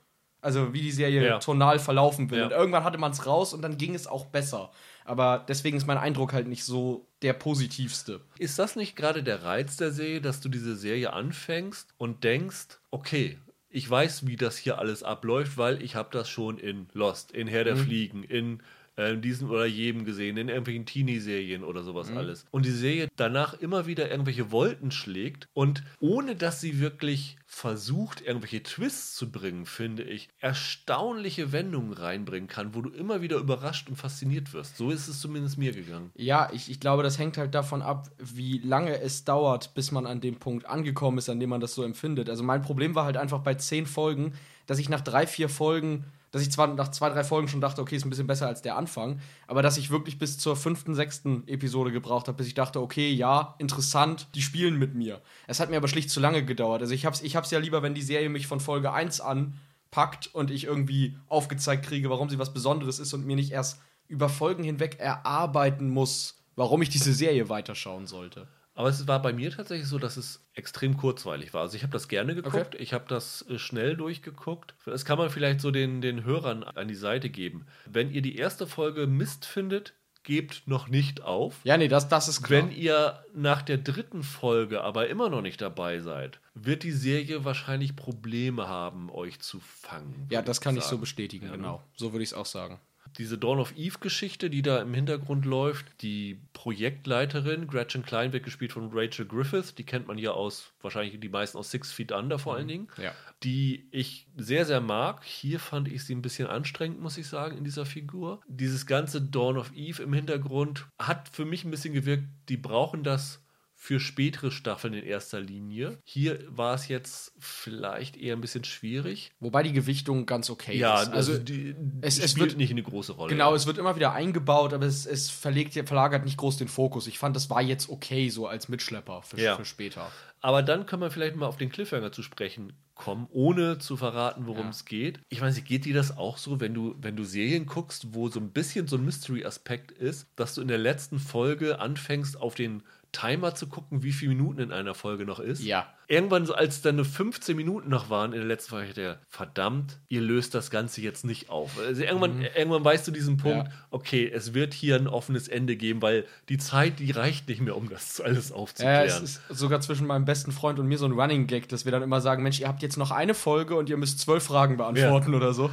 also wie die Serie ja. tonal verlaufen will. Ja. Und irgendwann hatte man es raus und dann ging es auch besser. Aber deswegen ist mein Eindruck halt nicht so der positivste. Ist das nicht gerade der Reiz der Serie, dass du diese Serie anfängst und denkst, okay, ich weiß, wie das hier alles abläuft, weil ich habe das schon in Lost, in Herr der mhm. Fliegen, in äh, diesen oder jedem gesehen, in irgendwelchen Teenie-Serien oder sowas alles. Und die Serie danach immer wieder irgendwelche Wolken schlägt und ohne dass sie wirklich versucht, irgendwelche Twists zu bringen, finde ich, erstaunliche Wendungen reinbringen kann, wo du immer wieder überrascht und fasziniert wirst. So ist es zumindest mir gegangen. Ja, ich, ich glaube, das hängt halt davon ab, wie lange es dauert, bis man an dem Punkt angekommen ist, an dem man das so empfindet. Also mein Problem war halt einfach bei zehn Folgen, dass ich nach drei, vier Folgen, dass ich zwar nach zwei, drei Folgen schon dachte, okay, ist ein bisschen besser als der Anfang, aber dass ich wirklich bis zur fünften, sechsten Episode gebraucht habe, bis ich dachte, okay, ja, interessant, die spielen mit mir. Es hat mir aber schlicht zu lange gedauert. Also ich hab's, ich hab's ja lieber, wenn die Serie mich von Folge 1 an packt und ich irgendwie aufgezeigt kriege, warum sie was Besonderes ist und mir nicht erst über Folgen hinweg erarbeiten muss, warum ich diese Serie weiterschauen sollte. Aber es war bei mir tatsächlich so, dass es extrem kurzweilig war. Also ich habe das gerne geguckt, ich habe das äh, schnell durchgeguckt. Das kann man vielleicht so den, den Hörern an die Seite geben. Wenn ihr die erste Folge Mist findet, gebt noch nicht auf. Ja, nee, das, das ist klar. Wenn ihr nach der dritten Folge aber immer noch nicht dabei seid, wird die Serie wahrscheinlich Probleme haben, euch zu fangen. ja, das kann ich so sagen. bestätigen, Ja, ne? genau. So würde ich es auch sagen. Diese Dawn of Eve-Geschichte, die da im Hintergrund läuft, die Projektleiterin, Gretchen Klein, wird gespielt von Rachel Griffith, die kennt man ja aus, wahrscheinlich die meisten aus Six Feet Under vor allen Dingen, Ja. die ich sehr, sehr mag. Hier fand ich sie ein bisschen anstrengend, muss ich sagen, in dieser Figur. Dieses ganze Dawn of Eve im Hintergrund hat für mich ein bisschen gewirkt, die brauchen das für spätere Staffeln in erster Linie. Hier war es jetzt vielleicht eher ein bisschen schwierig. Wobei die Gewichtung ganz okay Ja, ist. also Also, die es- es spielt wird- nicht eine große Rolle. genau, ja. es wird immer wieder eingebaut, aber es, es verlegt, verlagert nicht groß den Fokus. Ich fand, das war jetzt okay, so als Mitschlepper für, Ja. für später. Aber dann können wir vielleicht mal auf den Cliffhanger zu sprechen kommen, ohne zu verraten, worum Ja. es geht. Ich weiß nicht, geht dir das auch so, wenn du, wenn du Serien guckst, wo so ein bisschen so ein Mystery-Aspekt ist, dass du in der letzten Folge anfängst, auf den Timer zu gucken, wie viele Minuten in einer Folge noch ist? Ja. Irgendwann, als dann nur 15 Minuten noch waren in der letzten Folge, dachte ich, verdammt, ihr löst das Ganze jetzt nicht auf. Also irgendwann, irgendwann weißt du diesen Punkt, Ja. okay, es wird hier ein offenes Ende geben, weil die Zeit, die reicht nicht mehr, um das alles Ja, aufzuklären. es ist sogar zwischen meinem besten Freund und mir so ein Running Gag, dass wir dann immer sagen, Mensch, ihr habt jetzt noch eine Folge und ihr müsst zwölf Fragen beantworten oder so.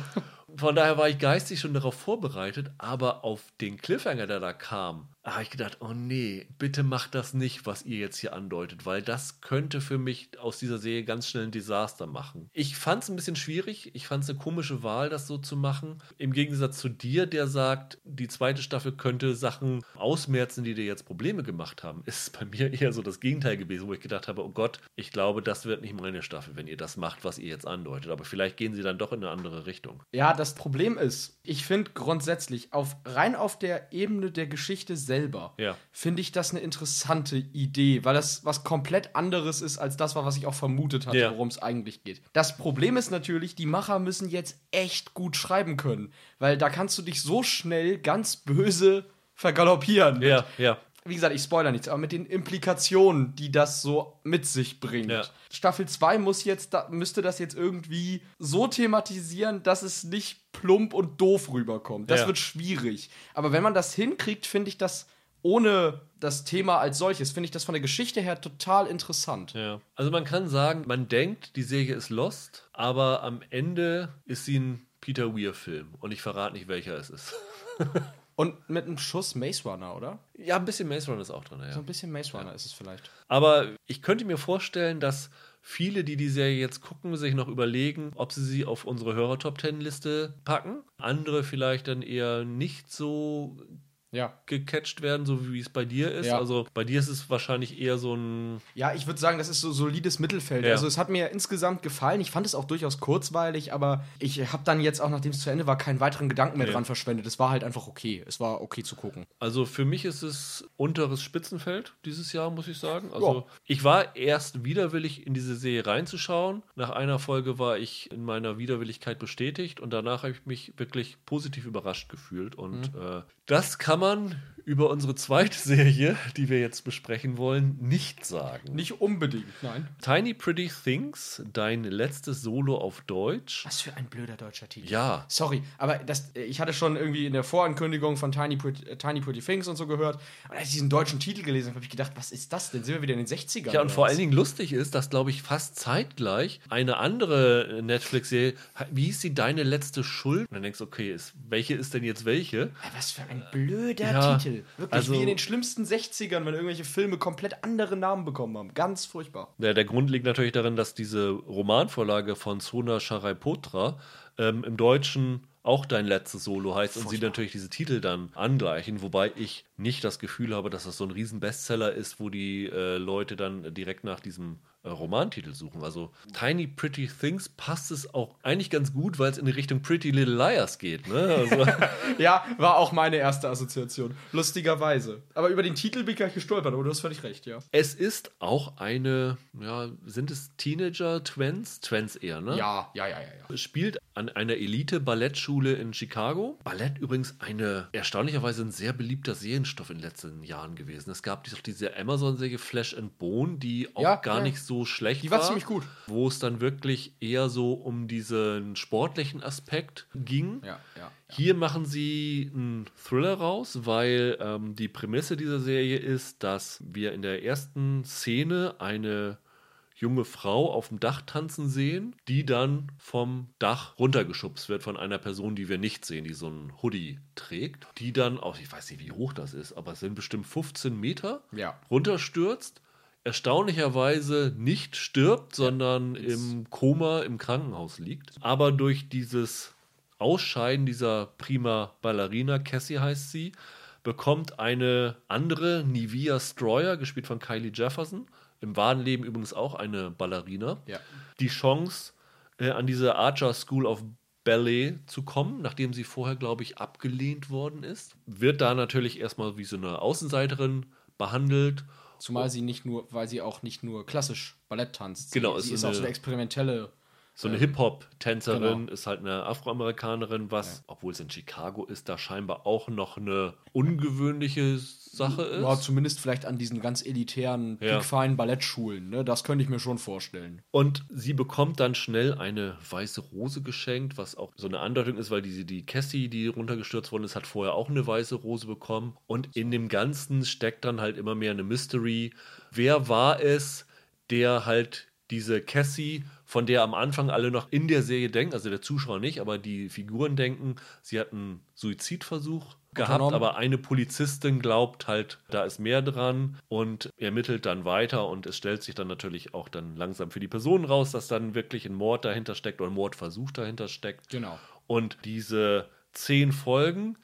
Von daher war ich geistig schon darauf vorbereitet, aber auf den Cliffhanger, der da kam, habe ich gedacht, oh nee, bitte macht das nicht, was ihr jetzt hier andeutet, weil das könnte für mich aus dieser Serie ganz schnell ein Desaster machen. Ich fand es ein bisschen schwierig, ich fand es eine komische Wahl, das so zu machen. Im Gegensatz zu dir, der sagt, die zweite Staffel könnte Sachen ausmerzen, die dir jetzt Probleme gemacht haben, ist bei mir eher so das Gegenteil gewesen, wo ich gedacht habe, oh Gott, ich glaube, das wird nicht meine Staffel, wenn ihr das macht, was ihr jetzt andeutet. Aber vielleicht gehen sie dann doch in eine andere Richtung. Ja, das Problem ist, ich finde grundsätzlich, auf, rein auf der Ebene der Geschichte selber, Ja. finde ich das eine interessante Idee, weil das was komplett anderes ist als das war, was ich auch vermutet hatte, Ja. worum es eigentlich geht. Das Problem ist natürlich, die Macher müssen jetzt echt gut schreiben können, weil da kannst du dich so schnell ganz böse vergaloppieren. Ja, ja. Wie gesagt, ich spoiler nichts, aber mit den Implikationen, die das so mit sich bringt. Ja. Staffel 2 muss jetzt, da, müsste das jetzt irgendwie so thematisieren, dass es nicht plump und doof rüberkommt. Das Ja. wird schwierig. Aber wenn man das hinkriegt, finde ich das ohne das Thema als solches, finde ich das von der Geschichte her total interessant. Ja. Also man kann sagen, man denkt, die Serie ist Lost, aber am Ende ist sie ein Peter Weir-Film. Und ich verrate nicht, welcher es ist. Und mit einem Schuss Maze Runner, oder? Ja, ein bisschen Maze Runner ist auch drin, So ja. ein bisschen Maze Runner ist es vielleicht. Aber ich könnte mir vorstellen, dass viele, die die Serie jetzt gucken, sich noch überlegen, ob sie sie auf unsere Hörer-Top-10-Liste packen. Andere vielleicht dann eher nicht so Ja. gecatcht werden, so wie es bei dir ist. Ja. Also bei dir ist es wahrscheinlich eher so ein Ja, ich würde sagen, das ist so solides Mittelfeld. Ja. Also es hat mir insgesamt gefallen. Ich fand es auch durchaus kurzweilig, aber ich habe dann jetzt auch, nachdem es zu Ende war, keinen weiteren Gedanken mehr dran verschwendet. Es war halt einfach okay. Es war okay zu gucken. Also für mich ist es unteres Spitzenfeld dieses Jahr, muss ich sagen. Also Ja. ich war erst widerwillig in diese Serie reinzuschauen. Nach einer Folge war ich in meiner Widerwilligkeit bestätigt und danach habe ich mich wirklich positiv überrascht gefühlt. Und Mhm. äh, das kann man Raman über unsere zweite Serie, die wir jetzt besprechen wollen, nicht sagen. Nicht unbedingt, nein. Tiny Pretty Things, dein letztes Solo auf Deutsch. Was für ein blöder deutscher Titel. Ja. Sorry, aber das, ich hatte schon irgendwie in der Vorankündigung von Tiny Pretty, äh, Tiny Pretty Things und so gehört. Und als ich diesen deutschen Titel gelesen habe, habe ich gedacht, was ist das denn? Sind wir wieder in den 60ern? Ja, und vor allen Dingen lustig ist, dass, glaube ich, fast zeitgleich eine andere Netflix-Serie, wie hieß sie, Deine letzte Schuld? Und dann denkst du, okay, ist, welche ist denn jetzt welche? Was für ein blöder Ja, Titel. Wirklich, also- wie in den schlimmsten 60ern, wenn irgendwelche Filme komplett andere Namen bekommen haben. Ganz furchtbar. Ja, der Grund liegt natürlich darin, dass diese Romanvorlage von Sona Sharipotra ähm, im Deutschen auch dein letztes Solo heißt und sie Furchtbar. natürlich diese Titel dann angleichen, wobei ich nicht das Gefühl habe, dass das so ein riesen Bestseller ist, wo die äh, Leute dann direkt nach diesem Romantitel suchen. Also Tiny Pretty Things passt es auch eigentlich ganz gut, weil es in die Richtung Pretty Little Liars geht. Ne? Also, Ja, war auch meine erste Assoziation. Lustigerweise. Aber über den Titel bin ich gleich gestolpert, aber du hast völlig recht, ja. es ist auch eine, ja, sind es Teenager, Twins? Twins eher, ne? Ja, ja, ja, ja. ja. spielt an einer Elite-Ballettschule in Chicago. Ballett übrigens eine erstaunlicherweise ein sehr beliebter Serienstoff in den letzten Jahren gewesen. Es gab doch diese Amazon-Serie Flesh and Bone, die auch Ja, gar ja. nicht so schlecht Die war. war ziemlich gut. Wo es dann wirklich eher so um diesen sportlichen Aspekt ging. Ja, ja. Hier machen sie einen Thriller raus, weil ähm, die Prämisse dieser Serie ist, dass wir in der ersten Szene eine junge Frau auf dem Dach tanzen sehen, die dann vom Dach runtergeschubst wird von einer Person, die wir nicht sehen, die so einen Hoodie trägt, die dann auch, ich weiß nicht, wie hoch das ist, aber es sind bestimmt 15 Meter, Ja. runterstürzt, erstaunlicherweise nicht stirbt, sondern im Koma im Krankenhaus liegt, aber durch dieses Ausscheiden dieser prima Ballerina, Cassie heißt sie, bekommt eine andere Nivea Stroyer, gespielt von Kylie Jefferson, im wahren Leben übrigens auch eine Ballerina, Ja. die Chance, äh, an diese Archer School of Ballet zu kommen, nachdem sie vorher, glaube ich, abgelehnt worden ist. Wird da natürlich erstmal wie so eine Außenseiterin behandelt. Zumal sie nicht nur, weil sie auch nicht nur klassisch Ballett tanzt. Genau, sie, ist sie ist auch eine- so eine experimentelle. So eine Hip-Hop-Tänzerin Genau. ist halt eine Afroamerikanerin, was, obwohl es in Chicago ist, da scheinbar auch noch eine ungewöhnliche Sache ist. Ja, zumindest vielleicht an diesen ganz elitären, Ja. Ballettschulen. Ne? Das könnte ich mir schon vorstellen. Und sie bekommt dann schnell eine weiße Rose geschenkt, was auch so eine Andeutung ist, weil die, die Cassie, die runtergestürzt worden ist, hat vorher auch eine weiße Rose bekommen. Und in dem Ganzen steckt dann halt immer mehr eine Mystery. Wer war es, der halt diese Cassie, von der am Anfang alle noch in der Serie denken, also der Zuschauer nicht, aber die Figuren denken, sie hat einen Suizidversuch gehabt, aber eine Polizistin glaubt halt, da ist mehr dran und ermittelt dann weiter und es stellt sich dann natürlich auch dann langsam für die Person raus, dass dann wirklich ein Mord dahinter steckt oder ein Mordversuch dahinter steckt. Genau. Und diese zehn Folgen,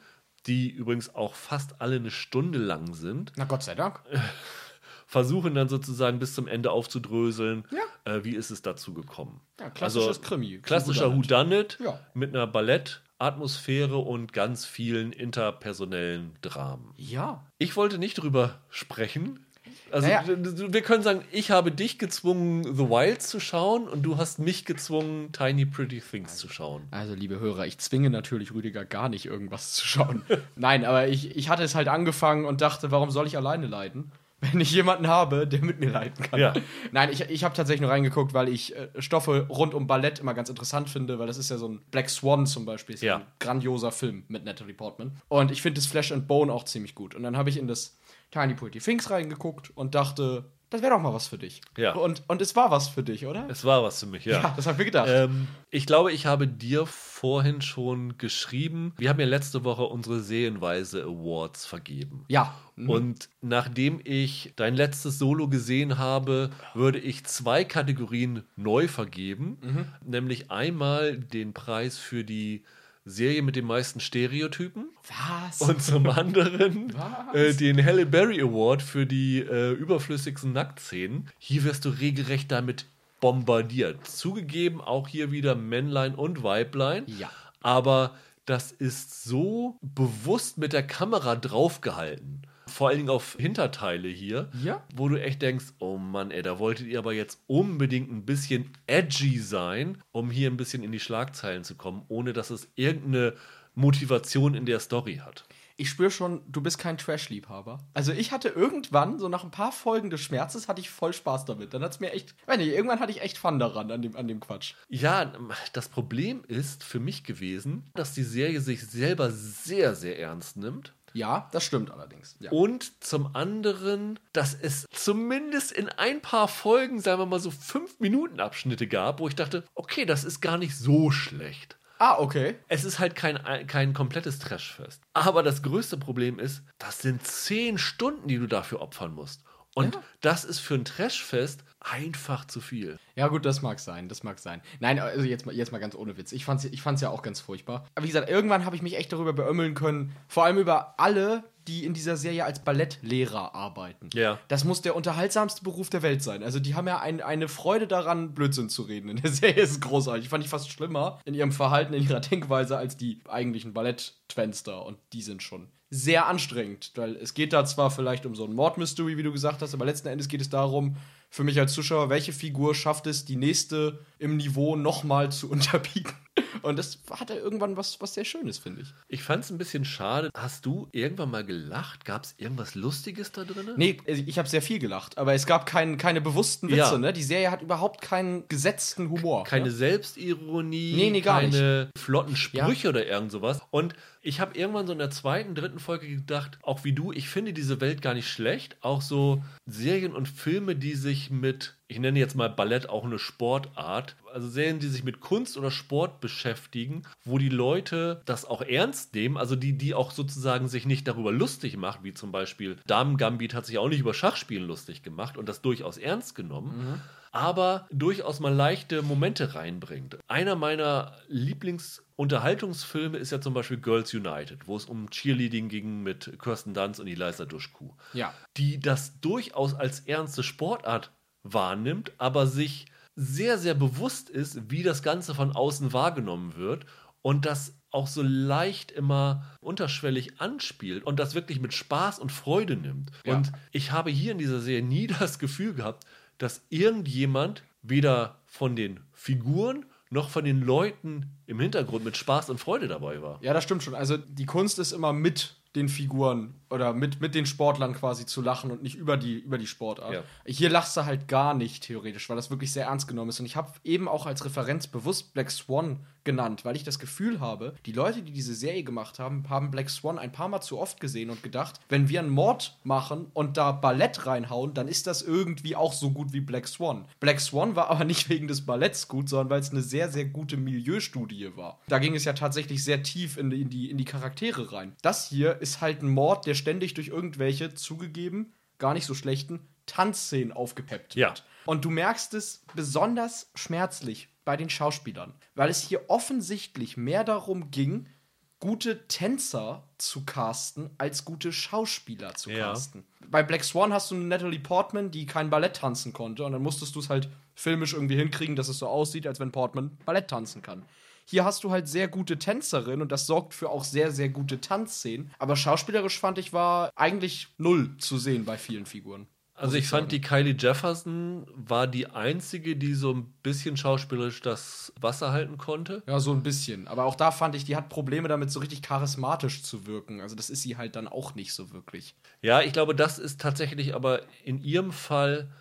die übrigens auch fast alle eine Stunde lang sind, Na Gott sei Dank. versuchen dann sozusagen bis zum Ende aufzudröseln, äh, wie ist es dazu gekommen. Ja, klassisches Krimi. Klassischer Whodunit Ja. mit einer Ballettatmosphäre und ganz vielen interpersonellen Dramen. Ja. Ich wollte nicht drüber sprechen. Also Naja. wir können sagen, ich habe dich gezwungen, The Wilds zu schauen und du hast mich gezwungen, Tiny Pretty Things zu schauen. Also, liebe Hörer, ich zwinge natürlich Rüdiger gar nicht, irgendwas zu schauen. Nein, aber ich, ich hatte es halt angefangen und dachte, warum soll ich alleine leiden? Wenn ich jemanden habe, der mit mir leiten kann. Ja. Nein, ich, ich habe tatsächlich nur reingeguckt, weil ich äh, Stoffe rund um Ballett immer ganz interessant finde, weil das ist ja so ein Black Swan zum Beispiel, ist ja. Ein grandioser Film mit Natalie Portman. Und ich finde das Flesh and Bone auch ziemlich gut. Und dann habe ich in das Tiny Pretty Things reingeguckt und dachte, das wäre doch mal was für dich. Ja. Und, und es war was für dich, oder? Es war was für mich, ja. ja, das habe ich mir gedacht. Ähm, ich glaube, ich habe dir vorhin schon geschrieben. Wir haben ja letzte Woche unsere Sehenweise Awards vergeben. ja. Mhm. Und nachdem ich dein letztes Solo gesehen habe, würde ich zwei Kategorien neu vergeben. Mhm. Nämlich einmal den Preis für die Serie mit den meisten Stereotypen was? und zum anderen äh, den Halle Berry Award für die äh, überflüssigsten Nacktszenen. Hier wirst du regelrecht damit bombardiert. Zugegeben auch hier wieder Männlein und Weiblein. Ja. Aber das ist so bewusst mit der Kamera draufgehalten. Vor allen Dingen auf Hinterteile hier, Ja. wo du echt denkst, oh Mann, ey, da wolltet ihr aber jetzt unbedingt ein bisschen edgy sein, um hier ein bisschen in die Schlagzeilen zu kommen, ohne dass es irgendeine Motivation in der Story hat. Ich spüre schon, du bist kein Trash-Liebhaber. Also ich hatte irgendwann, so nach ein paar Folgen des Schmerzes, hatte ich voll Spaß damit. Dann hat es mir echt, nicht, irgendwann hatte ich echt Fun daran, an dem, an dem Quatsch. Ja, das Problem ist für mich gewesen, dass die Serie sich selber sehr, sehr ernst nimmt. Ja, das stimmt allerdings. Ja. Und zum anderen, dass es zumindest in ein paar Folgen, sagen wir mal so fünf Minuten Abschnitte gab, wo ich dachte, okay, das ist gar nicht so schlecht. Ah, okay. Es ist halt kein, kein komplettes Trashfest. Aber das größte Problem ist, das sind zehn Stunden, die du dafür opfern musst. Und ja. das ist für ein Trashfest einfach zu viel. Ja, gut, das mag sein, das mag sein. Nein, also jetzt mal, jetzt mal ganz ohne Witz. Ich fand's, ich fand's ja auch ganz furchtbar. Aber wie gesagt, irgendwann habe ich mich echt darüber beömmeln können. Vor allem über alle, die in dieser Serie als Ballettlehrer arbeiten. Ja. Das muss der unterhaltsamste Beruf der Welt sein. Also die haben ja ein, eine Freude daran, Blödsinn zu reden. In der Serie ist es großartig. Fand ich fast schlimmer in ihrem Verhalten, in ihrer Denkweise als die eigentlichen Ballett-Twenster. Und die sind schon sehr anstrengend, weil es geht da zwar vielleicht um so ein Mordmystery, wie du gesagt hast, aber letzten Endes geht es darum, für mich als Zuschauer, welche Figur schafft es, die nächste im Niveau nochmal zu unterbieten. Und das hatte irgendwann was, was sehr Schönes, finde ich. Ich fand es ein bisschen schade. Hast du irgendwann mal gelacht? Gab es irgendwas Lustiges da drin? Nee, ich habe sehr viel gelacht, aber es gab kein, keine bewussten Witze. Ja. Ne? Die Serie hat überhaupt keinen gesetzten Humor. Keine ja? Selbstironie, nee, nee, gar keine nicht. flotten Sprüche ja. oder irgend sowas. Und ich habe irgendwann so in der zweiten, dritten Folge gedacht, auch wie du, ich finde diese Welt gar nicht schlecht. Auch so Serien und Filme, die sich mit, ich nenne jetzt mal Ballett auch eine Sportart, also Serien, die sich mit Kunst oder Sport beschäftigen, wo die Leute das auch ernst nehmen, also die, die auch sozusagen sich nicht darüber lustig machen, wie zum Beispiel Damen Gambit hat sich auch nicht über Schachspielen lustig gemacht und das durchaus ernst genommen. Mhm aber durchaus mal leichte Momente reinbringt. Einer meiner Lieblingsunterhaltungsfilme ist ja zum Beispiel Girls United, wo es um Cheerleading ging mit Kirsten Dunst und Eliza Dushku. Ja. Die das durchaus als ernste Sportart wahrnimmt, aber sich sehr, sehr bewusst ist, wie das Ganze von außen wahrgenommen wird und das auch so leicht immer unterschwellig anspielt und das wirklich mit Spaß und Freude nimmt. Ja. Und ich habe hier in dieser Serie nie das Gefühl gehabt, dass irgendjemand weder von den Figuren noch von den Leuten im Hintergrund mit Spaß und Freude dabei war. Ja, das stimmt schon. Also die Kunst ist immer mit den Figuren oder mit, mit den Sportlern quasi zu lachen und nicht über die, über die Sportart. Ja. Hier lachst du halt gar nicht theoretisch, weil das wirklich sehr ernst genommen ist. Und ich habe eben auch als Referenz bewusst Black Swan genannt, weil ich das Gefühl habe, die Leute, die diese Serie gemacht haben, haben Black Swan ein paar Mal zu oft gesehen und gedacht, wenn wir einen Mord machen und da Ballett reinhauen, dann ist das irgendwie auch so gut wie Black Swan. Black Swan war aber nicht wegen des Balletts gut, sondern weil es eine sehr, sehr gute Milieustudie war. Da ging es ja tatsächlich sehr tief in die, in die, in die Charaktere rein. Das hier ist halt ein Mord, der ständig durch irgendwelche zugegeben, gar nicht so schlechten Tanzszenen aufgepeppt wird. Ja. Und du merkst es besonders schmerzlich bei den Schauspielern, weil es hier offensichtlich mehr darum ging, gute Tänzer zu casten, als gute Schauspieler zu ja. casten. Bei Black Swan hast du eine Natalie Portman, die kein Ballett tanzen konnte, und dann musstest du es halt filmisch irgendwie hinkriegen, dass es so aussieht, als wenn Portman Ballett tanzen kann. Hier hast du halt sehr gute Tänzerinnen und das sorgt für auch sehr, sehr gute Tanzszenen. Aber schauspielerisch fand ich war eigentlich null zu sehen bei vielen Figuren. Also ich, ich fand, die Kylie Jefferson war die einzige, die so ein bisschen schauspielerisch das Wasser halten konnte. Ja, so ein bisschen. Aber auch da fand ich, die hat Probleme damit, so richtig charismatisch zu wirken. Also das ist sie halt dann auch nicht so wirklich. Ja, ich glaube, das ist tatsächlich aber in ihrem Fall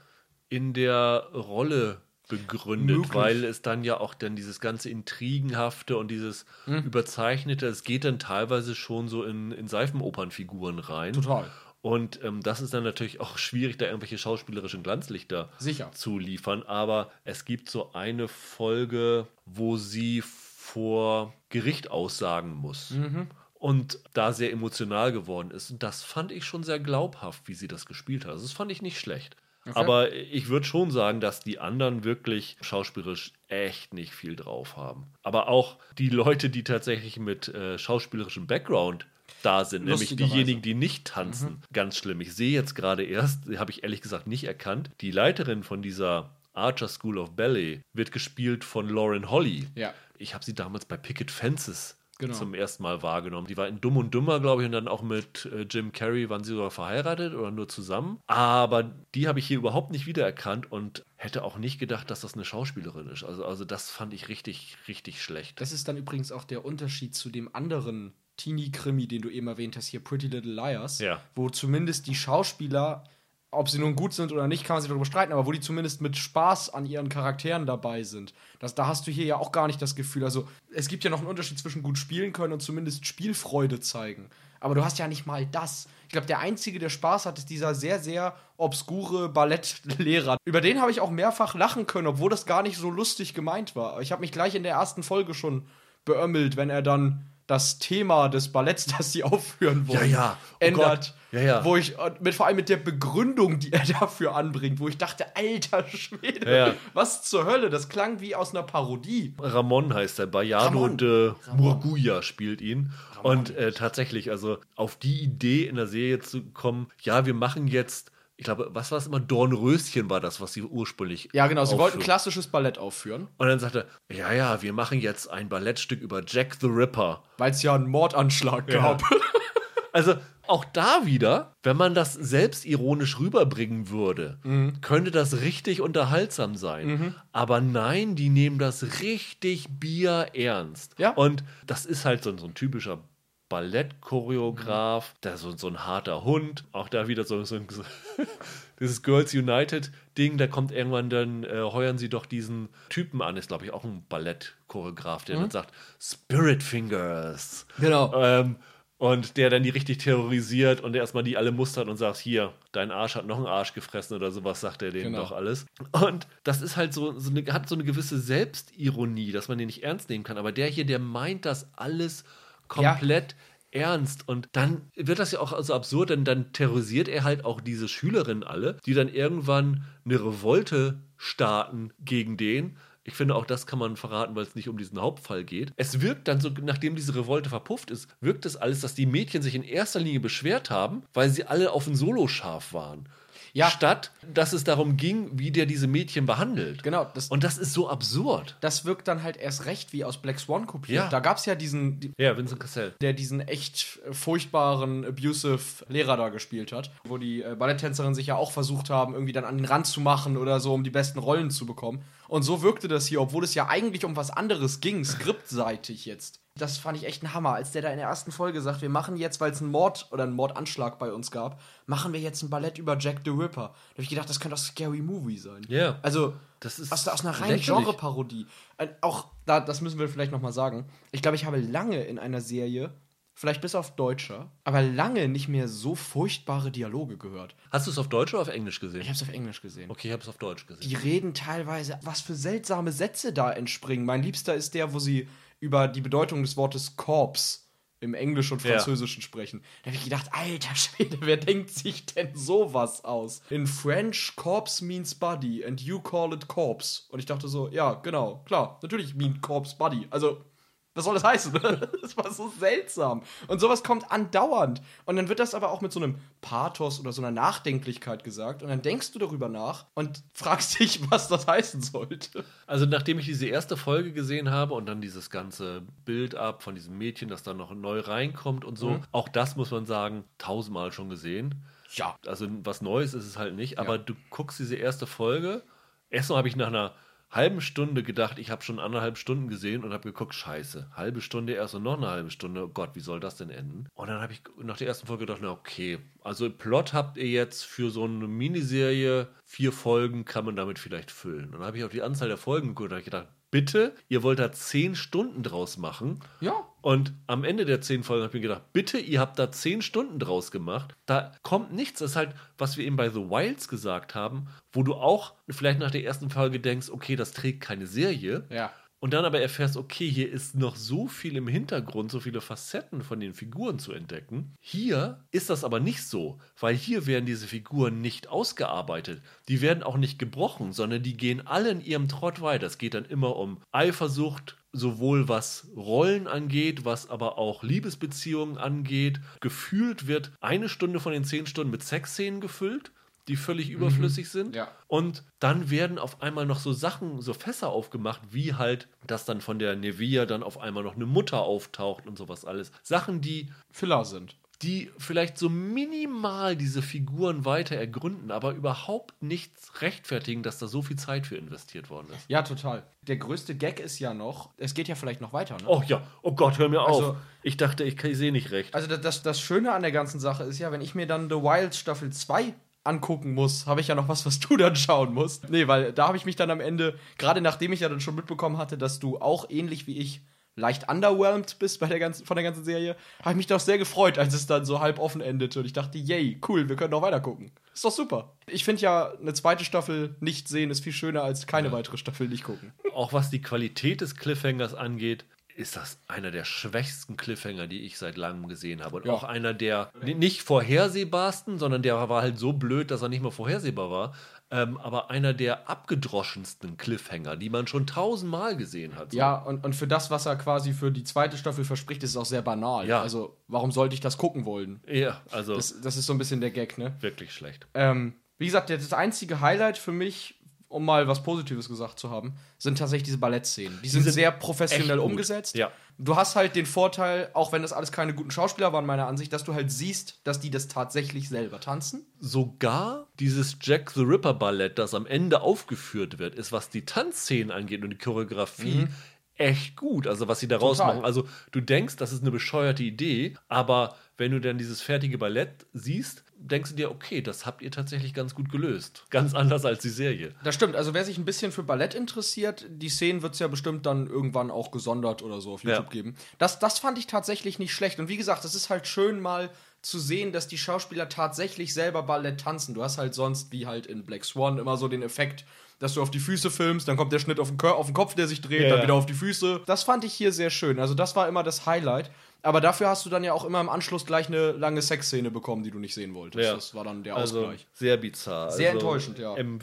in der Rolle begründet, Möglich. weil es dann ja auch dann dieses ganze Intrigenhafte und dieses mhm. Überzeichnete, es geht dann teilweise schon so in, in Seifenopernfiguren rein. Total. Und ähm, das ist dann natürlich auch schwierig, da irgendwelche schauspielerischen Glanzlichter Sicher. zu liefern. Aber es gibt so eine Folge, wo sie vor Gericht aussagen muss. Mhm und da sehr emotional geworden ist. Und das fand ich schon sehr glaubhaft, wie sie das gespielt hat. Also das fand ich nicht schlecht. Okay. Aber ich würde schon sagen, dass die anderen wirklich schauspielerisch echt nicht viel drauf haben. Aber auch die Leute, die tatsächlich mit äh, schauspielerischem Background da sind, nämlich diejenigen, die nicht tanzen. Mhm. Ganz schlimm. Ich sehe jetzt gerade erst, habe ich ehrlich gesagt nicht erkannt, die Leiterin von dieser Archer School of Ballet wird gespielt von Lauren Holly. Ja. Ich habe sie damals bei Picket Fences genau. zum ersten Mal wahrgenommen. Die war in Dumm und Dümmer, glaube ich, und dann auch mit äh, Jim Carrey waren sie sogar verheiratet oder nur zusammen. Aber die habe ich hier überhaupt nicht wiedererkannt und hätte auch nicht gedacht, dass das eine Schauspielerin ist. Also, also das fand ich richtig, richtig schlecht. Das ist dann übrigens auch der Unterschied zu dem anderen Teenie-Krimi, den du eben erwähnt hast, hier Pretty Little Liars, Ja. wo zumindest die Schauspieler, ob sie nun gut sind oder nicht, kann man sich darüber streiten, aber wo die zumindest mit Spaß an ihren Charakteren dabei sind. Das, da hast du hier ja auch gar nicht das Gefühl. Also, es gibt ja noch einen Unterschied zwischen gut spielen können und zumindest Spielfreude zeigen. Aber du hast ja nicht mal das. Ich glaube, der Einzige, der Spaß hat, ist dieser sehr, sehr obskure Ballettlehrer. Über den habe ich auch mehrfach lachen können, obwohl das gar nicht so lustig gemeint war. Ich habe mich gleich in der ersten Folge schon beömmelt, wenn er dann das Thema des Balletts, das sie aufführen wollen, Ja, ja. Oh ändert. Gott. Ja, ja. Wo ich, und mit, vor allem mit der Begründung, die er dafür anbringt, wo ich dachte, alter Schwede, Ja, was zur Hölle? Das klang wie aus einer Parodie. Ramon heißt er, Bayano Ramon. de Murguia spielt ihn. Und äh, tatsächlich, also auf die Idee in der Serie zu kommen, ja, wir machen jetzt, ich glaube, was war es immer? Dornröschen war das, was sie ursprünglich. Ja, genau, sie wollten aufführen. klassisches Ballett aufführen, Und dann sagte er, ja, ja, wir machen jetzt ein Ballettstück über Jack the Ripper. weil es ja einen Mordanschlag gab. Also auch da wieder, wenn man das selbstironisch rüberbringen würde, Mhm. könnte das richtig unterhaltsam sein. Aber nein, die nehmen das richtig bierernst. Ja. Und das ist halt so, so ein typischer Ballettchoreograf, der so, so ein harter Hund, auch da wieder so, so ein dieses Girls United Ding, da kommt irgendwann dann, äh, heuern sie doch diesen Typen an, ist glaube ich auch ein Ballettchoreograf, der dann sagt, Spirit Fingers. Genau. Ähm, und der dann die richtig terrorisiert und erstmal die alle mustert und sagt, hier, dein Arsch hat noch einen Arsch gefressen oder sowas, sagt er denen Genau. doch alles. Und das ist halt so, so eine, hat so eine gewisse Selbstironie, dass man den nicht ernst nehmen kann. Aber der hier, der meint das alles komplett ernst. Und dann wird das ja auch so absurd, denn dann terrorisiert er halt auch diese Schülerinnen alle, die dann irgendwann eine Revolte starten gegen den. Ich finde, auch das kann man verraten, weil es nicht um diesen Hauptfall geht. Es wirkt dann so, nachdem diese Revolte verpufft ist, wirkt es alles, dass die Mädchen sich in erster Linie beschwert haben, weil sie alle auf ein Soloschaf waren. Ja. Statt, dass es darum ging, wie der diese Mädchen behandelt. Genau, das- Und das ist so absurd. Das wirkt dann halt erst recht wie aus Black Swan kopiert. Ja. Da gab es ja diesen, die- Ja, Vincent Cassell. der diesen echt furchtbaren, abusive Lehrer da gespielt hat, wo die äh, Balletttänzerinnen sich ja auch versucht haben, irgendwie dann an den Rand zu machen oder so, um die besten Rollen zu bekommen. Und so wirkte das hier, obwohl es ja eigentlich um was anderes ging, skriptseitig jetzt. Das fand ich echt ein Hammer, als der da in der ersten Folge sagt, wir machen jetzt, weil es einen Mord oder einen Mordanschlag bei uns gab, machen wir jetzt ein Ballett über Jack the Ripper. Da habe ich gedacht, das könnte auch Scary Movie sein. Ja. Also, Das ist aus, aus einer reinen. Genre-Parodie. Auch, da, das müssen wir vielleicht nochmal sagen. Ich glaube, ich habe lange in einer Serie, vielleicht bis auf Deutscher, aber lange nicht mehr so furchtbare Dialoge gehört. Hast du es auf Deutsch oder auf Englisch gesehen? Ich habe es auf Englisch gesehen. Okay, ich habe es auf Deutsch gesehen. Die reden teilweise, was für seltsame Sätze da entspringen. Mein Liebster ist der, wo sie über die Bedeutung des Wortes Corpse im Englisch und Ja. Französischen sprechen. Da habe ich gedacht, alter Schwede, wer denkt sich denn sowas aus? In French, Corpse means body and you call it corpse. Und ich dachte so, ja, genau, klar, natürlich mean corpse body. Also, was soll das heißen? das war so seltsam. Und sowas kommt andauernd. Und dann wird das aber auch mit so einem Pathos oder so einer Nachdenklichkeit gesagt. Und dann denkst du darüber nach und fragst dich, was das heißen sollte. Also nachdem ich diese erste Folge gesehen habe und dann dieses ganze Bild ab von diesem Mädchen, das dann noch neu reinkommt und so, auch das muss man sagen, tausendmal schon gesehen. Ja. Also was Neues ist es halt nicht, aber du guckst diese erste Folge. Erstmal habe ich nach einer halben Stunde gedacht, ich habe schon anderthalb Stunden gesehen und habe geguckt, scheiße, halbe Stunde erst und noch eine halbe Stunde, oh Gott, wie soll das denn enden? Und dann habe ich nach der ersten Folge gedacht, na okay, also Plot habt ihr jetzt für so eine Miniserie, vier Folgen kann man damit vielleicht füllen. Und dann habe ich auf die Anzahl der Folgen geguckt und habe gedacht, bitte, ihr wollt da zehn Stunden draus machen. Ja. Und am Ende der zehn Folgen habe ich mir gedacht, bitte, ihr habt da zehn Stunden draus gemacht. Da kommt nichts. Das ist halt, was wir eben bei The Wilds gesagt haben, wo du auch vielleicht nach der ersten Folge denkst, okay, das trägt keine Serie. Ja. Und dann aber erfährst, okay, hier ist noch so viel im Hintergrund, so viele Facetten von den Figuren zu entdecken. Hier ist das aber nicht so, weil hier werden diese Figuren nicht ausgearbeitet. Die werden auch nicht gebrochen, sondern die gehen alle in ihrem Trott weiter. Es geht dann immer um Eifersucht, sowohl was Rollen angeht, was aber auch Liebesbeziehungen angeht. Gefühlt wird eine Stunde von den zehn Stunden mit Sexszenen gefüllt, die völlig überflüssig sind. Ja. Und dann werden auf einmal noch so Sachen, so Fässer aufgemacht, wie halt, dass dann von der Nevia dann auf einmal noch eine Mutter auftaucht und sowas alles. Sachen, die Filler sind. die vielleicht so minimal diese Figuren weiter ergründen, aber überhaupt nichts rechtfertigen, dass da so viel Zeit für investiert worden ist. Ja, total. Der größte Gag ist ja noch, es geht ja vielleicht noch weiter, ne? Oh ja, oh Gott, hör mir Also- auf. Ich dachte, ich, ich sehe nicht recht. Also das, das, das Schöne an der ganzen Sache ist ja, wenn ich mir dann The Wild Staffel 2 angucken muss, habe ich ja noch was, was du dann schauen musst. Nee, weil da habe ich mich dann am Ende, gerade nachdem ich ja dann schon mitbekommen hatte, dass du auch ähnlich wie ich leicht underwhelmed bist bei der ganzen, von der ganzen Serie, habe ich mich doch sehr gefreut, als es dann so halb offen endete und ich dachte, yay, cool, wir können noch weiter gucken. Ist doch super. Ich finde ja, eine zweite Staffel nicht sehen ist viel schöner als keine weitere Staffel nicht gucken. Auch was die Qualität des Cliffhangers angeht, ist das einer der schwächsten Cliffhanger, die ich seit langem gesehen habe. Und Ja. auch einer der nicht vorhersehbarsten, sondern der war halt so blöd, dass er nicht mehr vorhersehbar war. Ähm, aber einer der abgedroschensten Cliffhanger, die man schon tausendmal gesehen hat. So. Ja, und, und für das, was er quasi für die zweite Staffel verspricht, ist es auch sehr banal. Ja. Also, warum sollte ich das gucken wollen? Ja, also Das, das ist so ein bisschen der Gag, ne? wirklich schlecht. Ähm, wie gesagt, das einzige Highlight für mich, um mal was Positives gesagt zu haben, sind tatsächlich diese Ballettszenen. Die sind, sind sehr professionell umgesetzt. Ja. Du hast halt den Vorteil, auch wenn das alles keine guten Schauspieler waren, meiner Ansicht, dass du halt siehst, dass die das tatsächlich selber tanzen. Sogar dieses Jack the Ripper Ballett, das am Ende aufgeführt wird, ist, was die Tanzszenen angeht und die Choreografie, echt gut. Also, was sie daraus Total. machen. Also, du denkst, das ist eine bescheuerte Idee, aber wenn du dann dieses fertige Ballett siehst, denkst du dir, okay, das habt ihr tatsächlich ganz gut gelöst. Ganz anders als die Serie. Das stimmt, also wer sich ein bisschen für Ballett interessiert, die Szenen wird es ja bestimmt dann irgendwann auch gesondert oder so auf YouTube Ja. geben. Das, das fand ich tatsächlich nicht schlecht. Und wie gesagt, es ist halt schön mal zu sehen, dass die Schauspieler tatsächlich selber Ballett tanzen. Du hast halt sonst, wie halt in Black Swan, immer so den Effekt, dass du auf die Füße filmst, dann kommt der Schnitt auf den, Kör auf den Kopf, der sich dreht, Ja, dann wieder auf die Füße. Das fand ich hier sehr schön. Also das war immer das Highlight. Aber dafür hast du dann ja auch immer im Anschluss gleich eine lange Sexszene bekommen, die du nicht sehen wolltest. Ja. Das war dann der Also Ausgleich. sehr bizarr. Sehr also, enttäuschend, ja. Em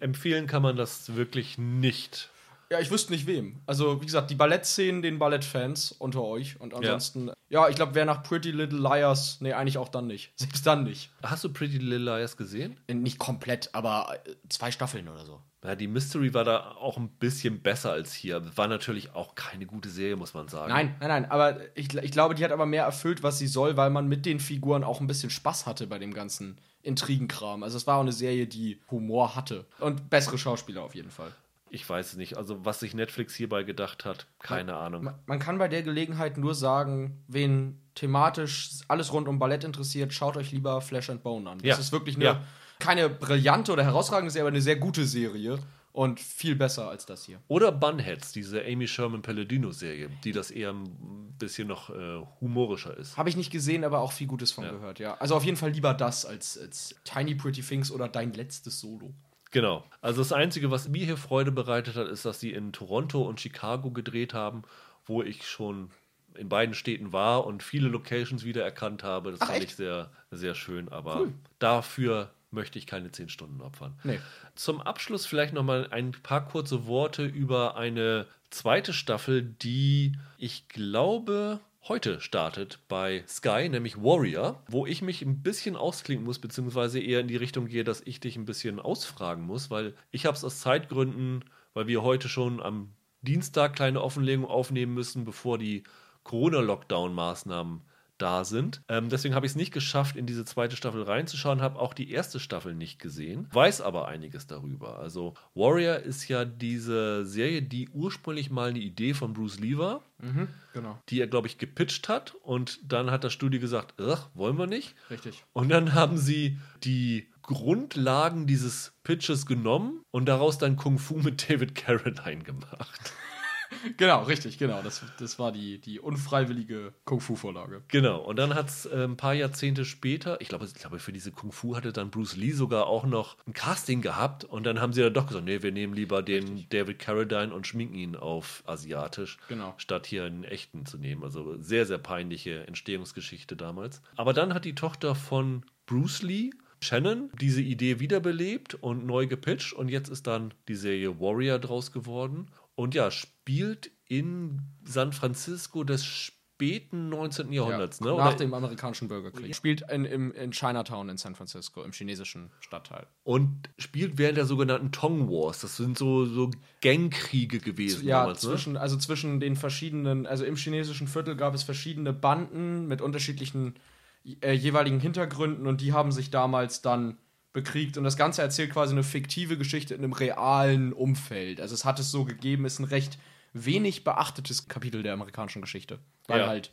empfehlen kann man das wirklich nicht. Ja, ich wüsste nicht wem. Also, wie gesagt, die Ballettszenen den Ballettfans unter euch. Und ansonsten, ja, ich glaube, wer nach Pretty Little Liars, nee, eigentlich auch dann nicht. Selbst dann nicht. Hast du Pretty Little Liars gesehen? Äh, Nicht komplett, aber äh, zwei Staffeln oder so. Ja, die Mystery war da auch ein bisschen besser als hier. War natürlich auch keine gute Serie, muss man sagen. Nein, nein, nein, aber ich, ich glaube, die hat aber mehr erfüllt, was sie soll, weil man mit den Figuren auch ein bisschen Spaß hatte bei dem ganzen Intrigenkram. Also, es war auch eine Serie, die Humor hatte. Und bessere Schauspieler auf jeden Fall. Ich weiß es nicht. Also, was sich Netflix hierbei gedacht hat, keine Ahnung. Man, man kann bei der Gelegenheit nur sagen, wen thematisch alles rund um Ballett interessiert, schaut euch lieber Flash and Bone an. Das Ja. ist wirklich eine, Ja. keine brillante oder herausragende Serie, aber eine sehr gute Serie und viel besser als das hier. Oder Bunheads, diese Amy Sherman Palladino-Serie, die das eher ein bisschen noch äh, humorischer ist. Habe ich nicht gesehen, aber auch viel Gutes von gehört, ja. Also auf jeden Fall lieber das als, als Tiny Pretty Things oder dein letztes Solo. Genau. Also das Einzige, was mir hier Freude bereitet hat, ist, dass sie in Toronto und Chicago gedreht haben, wo ich schon in beiden Städten war und viele Locations wiedererkannt habe. Das Ach, fand echt? ich sehr, sehr schön. Aber Cool. dafür möchte ich keine zehn Stunden opfern. Nee. Zum Abschluss vielleicht noch mal ein paar kurze Worte über eine zweite Staffel, die ich glaube heute startet bei Sky, nämlich Warrior, wo ich mich ein bisschen ausklinken muss, beziehungsweise eher in die Richtung gehe, dass ich dich ein bisschen ausfragen muss, weil ich habe es aus Zeitgründen, weil wir heute schon am Dienstag kleine Offenlegung aufnehmen müssen, bevor die Corona-Lockdown-Maßnahmen da sind. Ähm, deswegen habe ich es nicht geschafft, in diese zweite Staffel reinzuschauen, habe auch die erste Staffel nicht gesehen, weiß aber einiges darüber. Also Warrior ist ja diese Serie, die ursprünglich mal eine Idee von Bruce Lee war, Mhm, genau. die er, glaube ich, gepitcht hat und dann hat das Studio gesagt, ach, wollen wir nicht. Richtig. Und dann haben sie die Grundlagen dieses Pitches genommen und daraus dann Kung Fu mit David Carradine gemacht. Genau, richtig, genau. Das, das war die, die unfreiwillige Kung-Fu-Vorlage. Genau, und dann hat es äh, ein paar Jahrzehnte später, ich glaube, ich glaube, für diese Kung Fu hatte dann Bruce Lee sogar auch noch ein Casting gehabt und dann haben sie dann doch gesagt, nee, wir nehmen lieber den David Carradine und schminken ihn auf asiatisch, Genau. statt hier einen echten zu nehmen. Also sehr, sehr peinliche Entstehungsgeschichte damals. Aber dann hat die Tochter von Bruce Lee Shannon diese Idee wiederbelebt und neu gepitcht und jetzt ist dann die Serie Warrior draus geworden und ja, spielt in San Francisco des späten 19. Jahrhunderts, ne? Nach Oder- dem amerikanischen Bürgerkrieg. Spielt in, im, in Chinatown in San Francisco, im chinesischen Stadtteil. und spielt während der sogenannten Tong Wars. Das sind so, so Gangkriege gewesen Ja, damals, ne? zwischen, also zwischen den verschiedenen, also im chinesischen Viertel gab es verschiedene Banden mit unterschiedlichen äh, jeweiligen Hintergründen und die haben sich damals dann bekriegt und das Ganze erzählt quasi eine fiktive Geschichte in einem realen Umfeld. Also es hat es so gegeben, ist ein recht wenig beachtetes Kapitel der amerikanischen Geschichte, weil Ja. halt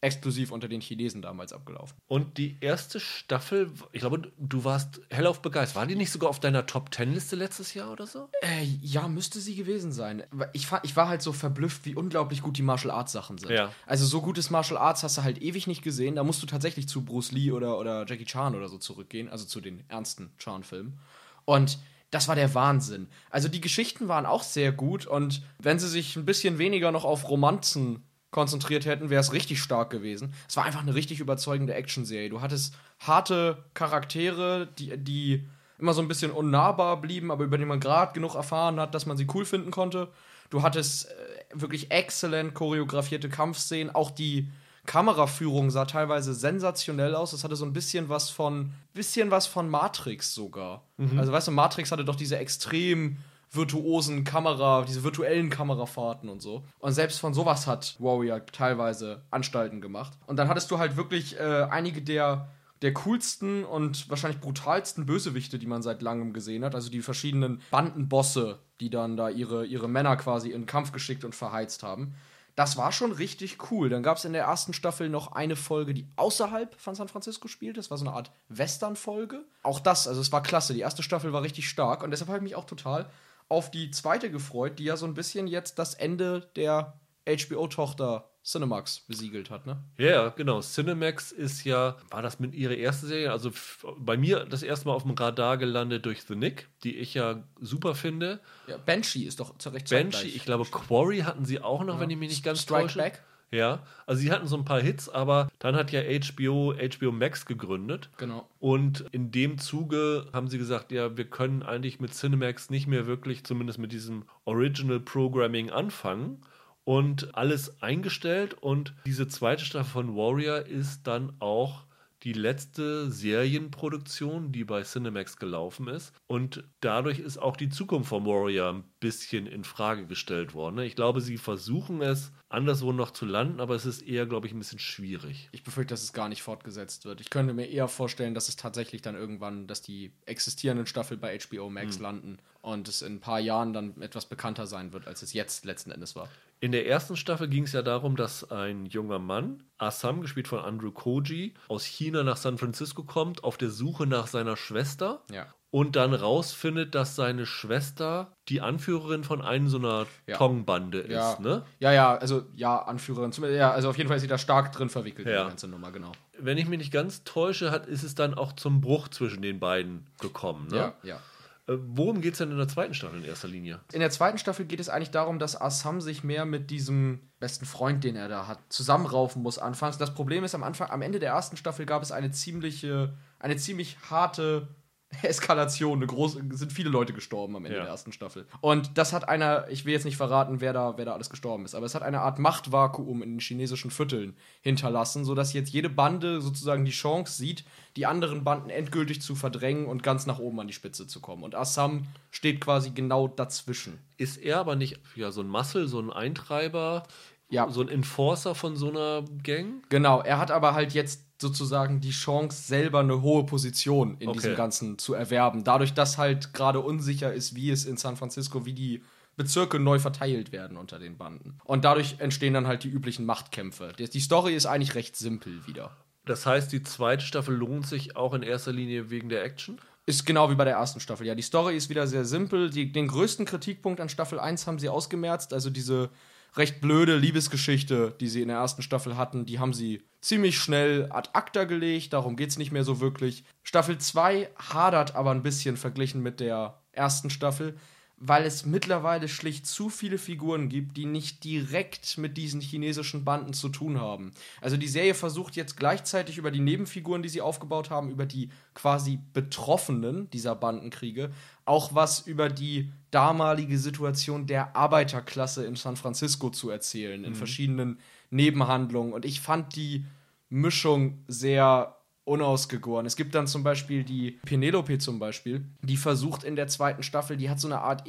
exklusiv unter den Chinesen damals abgelaufen. Und die erste Staffel, ich glaube, du warst hellauf begeistert. War die nicht sogar auf deiner Top-10-Liste letztes Jahr oder so? Äh, ja, müsste sie gewesen sein. Ich, ich war halt so verblüfft, wie unglaublich gut die Martial Arts Sachen sind. Ja. Also so gutes Martial Arts hast du halt ewig nicht gesehen. Da musst du tatsächlich zu Bruce Lee oder, oder Jackie Chan oder so zurückgehen, also zu den ernsten Chan-Filmen. Und das war der Wahnsinn. Also die Geschichten waren auch sehr gut und wenn sie sich ein bisschen weniger noch auf Romanzen konzentriert hätten, wäre es richtig stark gewesen. Es war einfach eine richtig überzeugende Actionserie. Du hattest harte Charaktere, die, die immer so ein bisschen unnahbar blieben, aber über die man gerade genug erfahren hat, dass man sie cool finden konnte. Du hattest äh, wirklich exzellent choreografierte Kampfszenen. Auch die Kameraführung sah teilweise sensationell aus. Es hatte so ein bisschen was von, bisschen was von Matrix sogar. Also weißt du, Matrix hatte doch diese extrem virtuosen Kamera, diese virtuellen Kamerafahrten und so. Und selbst von sowas hat Warrior teilweise Anstalten gemacht. Und dann hattest du halt wirklich äh, einige der der coolsten und wahrscheinlich brutalsten Bösewichte, die man seit langem gesehen hat. Also die verschiedenen Bandenbosse, die dann da ihre, ihre Männer quasi in Kampf geschickt und verheizt haben. Das war schon richtig cool. Dann gab es in der ersten Staffel noch eine Folge, die außerhalb von San Francisco spielt. Das war so eine Art Western-Folge. Auch das, also es war klasse. Die erste Staffel war richtig stark und deshalb habe ich mich auch total auf die zweite gefreut, die ja so ein bisschen jetzt das Ende der HBO-Tochter Cinemax besiegelt hat, ne? Ja, ja, genau. Cinemax ist ja, war das mit ihrer ersten Serie? Also bei mir das erste Mal auf dem Radar gelandet durch The Nick, die ich ja super finde. Ja, Banshee ist doch zu Recht Banshee, ich glaube Quarry hatten sie auch noch, wenn ich mich nicht ganz Strike täusche. Back. Ja, also sie hatten so ein paar Hits, aber dann hat ja HBO HBO Max gegründet. Genau. Und in dem Zuge haben sie gesagt, ja, wir können eigentlich mit Cinemax nicht mehr wirklich, zumindest mit diesem Original Programming anfangen. Und alles eingestellt. Und diese zweite Staffel von Warrior ist dann auch die letzte Serienproduktion, die bei Cinemax gelaufen ist. Und dadurch ist auch die Zukunft von Warrior ein bisschen in Frage gestellt worden. ne? Ich glaube, sie versuchen es anderswo noch zu landen, aber es ist eher, glaube ich, ein bisschen schwierig. Ich befürchte, dass es gar nicht fortgesetzt wird. Ich könnte mir eher vorstellen, dass es tatsächlich dann irgendwann, dass die existierenden Staffeln bei HBO Max landen und es in ein paar Jahren dann etwas bekannter sein wird, als es jetzt letzten Endes war. In der ersten Staffel ging es ja darum, dass ein junger Mann, Assam, gespielt von Andrew Koji, aus China nach San Francisco kommt, auf der Suche nach seiner Schwester. Ja. Und dann rausfindet, dass seine Schwester die Anführerin von einer so einer Ja. Tong-Bande Ja, ist, ne? ja, ja, also ja, Anführerin. Ja, also auf jeden Fall ist sie da stark drin verwickelt, in Ja. die ganze Nummer, genau. Wenn ich mich nicht ganz täusche, hat, ist es dann auch zum Bruch zwischen den beiden gekommen, ne? Ja, ja. Äh, worum geht es denn in der zweiten Staffel in erster Linie? In der zweiten Staffel geht es eigentlich darum, dass Assam sich mehr mit diesem besten Freund, den er da hat, zusammenraufen muss anfangs. Das Problem ist, am Anfang, am Ende der ersten Staffel gab es eine ziemliche, eine ziemlich harte Eskalation. Eine große, sind viele Leute gestorben am Ende Ja. der ersten Staffel. Und das hat einer, ich will jetzt nicht verraten, wer da, wer da alles gestorben ist, aber es hat eine Art Machtvakuum in den chinesischen Vierteln hinterlassen, sodass jetzt jede Bande sozusagen die Chance sieht, die anderen Banden endgültig zu verdrängen und ganz nach oben an die Spitze zu kommen. Und Assam steht quasi genau dazwischen. Ist er aber nicht ja, so ein Muscle, so ein Eintreiber, Ja. so ein Enforcer von so einer Gang? Genau, er hat aber halt jetzt sozusagen die Chance, selber eine hohe Position in Okay. diesem Ganzen zu erwerben. Dadurch, dass halt gerade unsicher ist, wie es in San Francisco, wie die Bezirke neu verteilt werden unter den Banden. Und dadurch entstehen dann halt die üblichen Machtkämpfe. Die Story ist eigentlich recht simpel wieder. Das heißt, die zweite Staffel lohnt sich auch in erster Linie wegen der Action? Ist genau wie bei der ersten Staffel. Ja, die Story ist wieder sehr simpel. Die, den größten Kritikpunkt an Staffel 1 haben sie ausgemerzt. Also diese recht blöde Liebesgeschichte, die sie in der ersten Staffel hatten, die haben sie ziemlich schnell ad acta gelegt. Darum geht es nicht mehr so wirklich. Staffel 2 hadert aber ein bisschen verglichen mit der ersten Staffel, weil es mittlerweile schlicht zu viele Figuren gibt, die nicht direkt mit diesen chinesischen Banden zu tun haben. Also die Serie versucht jetzt gleichzeitig über die Nebenfiguren, die sie aufgebaut haben, über die quasi Betroffenen dieser Bandenkriege, auch was über die damalige Situation der Arbeiterklasse in San Francisco zu erzählen, in verschiedenen Nebenhandlungen. Und ich fand die Mischung sehr unausgegoren. Es gibt dann zum Beispiel die Penelope zum Beispiel, die versucht in der zweiten Staffel, die hat so eine Art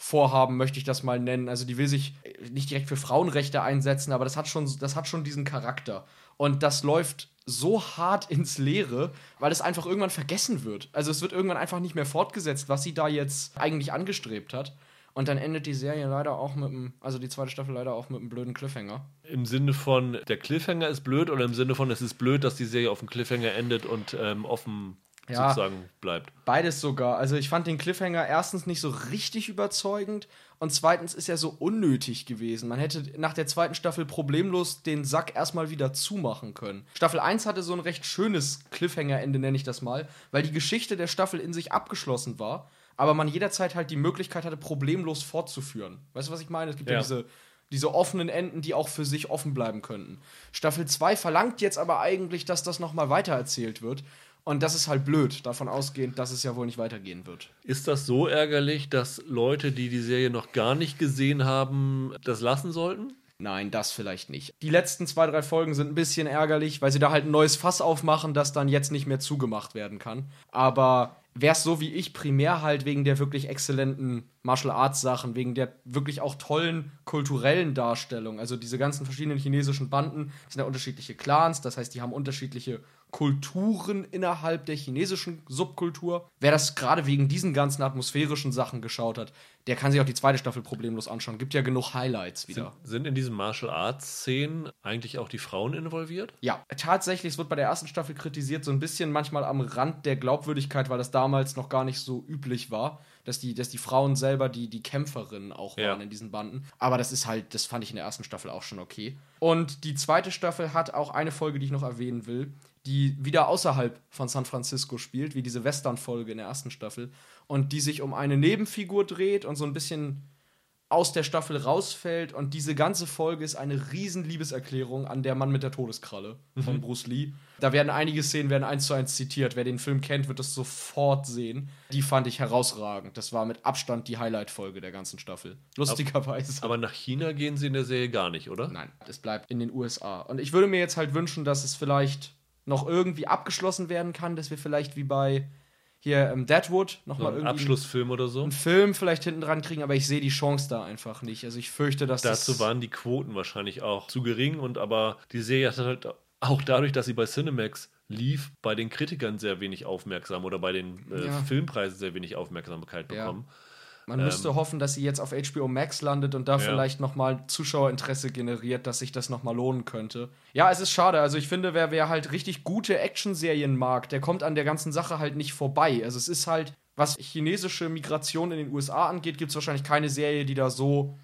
Vorhaben, möchte ich das mal nennen. Also die will sich nicht direkt für Frauenrechte einsetzen, aber das hat schon, das hat schon diesen Charakter. Und das läuft so hart ins Leere, weil es einfach irgendwann vergessen wird. Also es wird irgendwann einfach nicht mehr fortgesetzt, was sie da jetzt eigentlich angestrebt hat. Und dann endet die Serie leider auch mit einem, also die zweite Staffel leider auch mit einem blöden Cliffhanger. Im Sinne von, der Cliffhanger ist blöd oder im Sinne von, es ist blöd, dass die Serie auf dem Cliffhanger endet und ähm, offen ja, sozusagen bleibt. Beides sogar. Also ich fand den Cliffhanger erstens nicht so richtig überzeugend und zweitens ist er so unnötig gewesen. Man hätte nach der zweiten Staffel problemlos den Sack erstmal wieder zumachen können. Staffel 1 hatte so ein recht schönes Cliffhanger-Ende, nenne ich das mal, weil die Geschichte der Staffel in sich abgeschlossen war, aber man jederzeit halt die Möglichkeit hatte, problemlos fortzuführen. Weißt du, was ich meine? Es gibt ja, ja diese diese offenen Enden, die auch für sich offen bleiben könnten. Staffel 2 verlangt jetzt aber eigentlich, dass das nochmal weitererzählt wird. Und das ist halt blöd, davon ausgehend, dass es ja wohl nicht weitergehen wird. Ist das so ärgerlich, dass Leute, die die Serie noch gar nicht gesehen haben, das lassen sollten? Nein, das vielleicht nicht. Die letzten zwei, drei Folgen sind ein bisschen ärgerlich, weil sie da halt ein neues Fass aufmachen, das dann jetzt nicht mehr zugemacht werden kann. Aber wäre es so wie ich, primär halt wegen der wirklich exzellenten Martial Arts Sachen, wegen der wirklich auch tollen kulturellen Darstellung. Also diese ganzen verschiedenen chinesischen Banden sind ja unterschiedliche Clans, das heißt, die haben unterschiedliche Kulturen innerhalb der chinesischen Subkultur. Wer das gerade wegen diesen ganzen atmosphärischen Sachen geschaut hat, der kann sich auch die zweite Staffel problemlos anschauen. Gibt ja genug Highlights wieder. Sind, sind in diesen Martial Arts Szenen eigentlich auch die Frauen involviert? Ja, tatsächlich. Es wird bei der ersten Staffel kritisiert, so ein bisschen manchmal am Rand der Glaubwürdigkeit, weil das damals noch gar nicht so üblich war dass die, dass die Frauen selber die, die Kämpferinnen auch ja. waren in diesen Banden. Aber das ist halt, das fand ich in der ersten Staffel auch schon okay. Und die zweite Staffel hat auch eine Folge, die ich noch erwähnen will die wieder außerhalb von San Francisco spielt, wie diese Western-Folge in der ersten Staffel, und die sich um eine Nebenfigur dreht und so ein bisschen aus der Staffel rausfällt. Und diese ganze Folge ist eine riesen Liebeserklärung an der Mann mit der Todeskralle mhm. von Bruce Lee. Da werden einige Szenen werden eins zu eins zitiert. Wer den Film kennt, wird das sofort sehen. Die fand ich herausragend. Das war mit Abstand die Highlight-Folge der ganzen Staffel. Lustigerweise. Aber nach China gehen sie in der Serie gar nicht, oder? Nein, es bleibt in den USA. Und ich würde mir jetzt halt wünschen, dass es vielleicht noch irgendwie abgeschlossen werden kann, dass wir vielleicht wie bei hier ähm, Deadwood nochmal so irgendwie. Abschlussfilm oder so. Einen Film vielleicht hinten dran kriegen, aber ich sehe die Chance da einfach nicht. Also ich fürchte, dass Dazu das waren die Quoten wahrscheinlich auch zu gering und aber die Serie hat halt auch dadurch, dass sie bei Cinemax lief, bei den Kritikern sehr wenig aufmerksam oder bei den äh, ja. Filmpreisen sehr wenig Aufmerksamkeit bekommen. Ja. Man ähm, müsste hoffen, dass sie jetzt auf HBO Max landet und da ja. vielleicht nochmal Zuschauerinteresse generiert, dass sich das nochmal lohnen könnte. Ja, es ist schade. Also ich finde, wer, wer halt richtig gute Actionserien mag, der kommt an der ganzen Sache halt nicht vorbei. Also es ist halt, was chinesische Migration in den USA angeht, gibt es wahrscheinlich keine Serie, die da so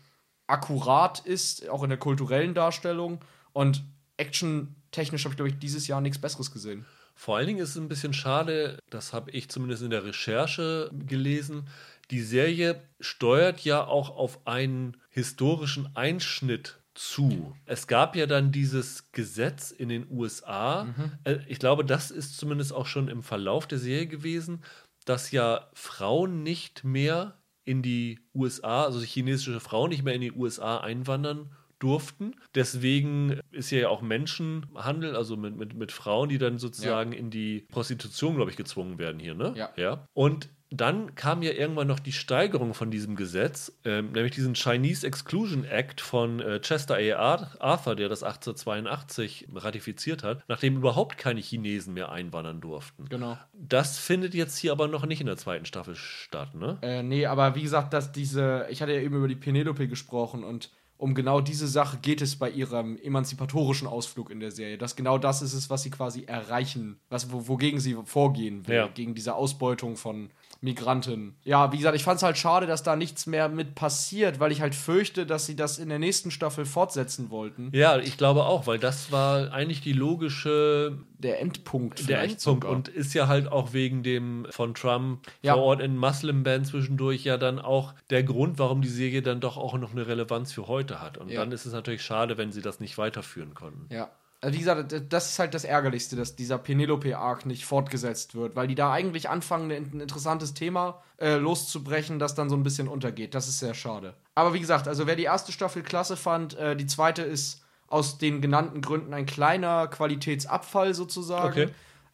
akkurat ist, auch in der kulturellen Darstellung. Und actiontechnisch habe ich, glaube ich, dieses Jahr nichts Besseres gesehen. Vor allen Dingen ist es ein bisschen schade, das habe ich zumindest in der Recherche gelesen, die Serie steuert ja auch auf einen historischen Einschnitt zu. Es gab ja dann dieses Gesetz in den USA. Mhm. Äh, ich glaube, das ist zumindest auch schon im Verlauf der Serie gewesen, dass ja Frauen nicht mehr in die USA, also chinesische Frauen nicht mehr in die USA einwandern durften. Deswegen ist ja auch Menschenhandel, also mit, mit, mit Frauen, die dann sozusagen ja. in die Prostitution, glaube ich, gezwungen werden hier, ne? Ja. ja. Und dann kam ja irgendwann noch die Steigerung von diesem Gesetz, ähm, nämlich diesen Chinese Exclusion Act von äh, Chester A. Arthur, der das 1882 ratifiziert hat, nachdem überhaupt keine Chinesen mehr einwandern durften. Genau. Das findet jetzt hier aber noch nicht in der zweiten Staffel statt, ne? Äh, nee, aber wie gesagt, dass diese, ich hatte ja eben über die Penelope gesprochen und um genau diese Sache geht es bei ihrem emanzipatorischen Ausflug in der Serie. Dass genau das ist es, was sie quasi erreichen, was, wogegen sie vorgehen will, ja. gegen diese Ausbeutung von Migranten. Ja, wie gesagt, ich fand es halt schade, dass da nichts mehr mit passiert, weil ich halt fürchte, dass sie das in der nächsten Staffel fortsetzen wollten. Ja, ich glaube auch, weil das war eigentlich die logische. Der Endpunkt. Der Endpunkt. Sogar. Und ist ja halt auch wegen dem von Trump ja. vor Ort in Muslim Band zwischendurch ja dann auch der Grund, warum die Serie dann doch auch noch eine Relevanz für heute hat. Und ja. dann ist es natürlich schade, wenn sie das nicht weiterführen konnten. Ja. Also wie gesagt, das ist halt das Ärgerlichste, dass dieser Penelope-Arc nicht fortgesetzt wird, weil die da eigentlich anfangen, ein interessantes Thema äh, loszubrechen, das dann so ein bisschen untergeht. Das ist sehr schade. Aber wie gesagt, also wer die erste Staffel klasse fand, äh, die zweite ist aus den genannten Gründen ein kleiner Qualitätsabfall sozusagen. Okay.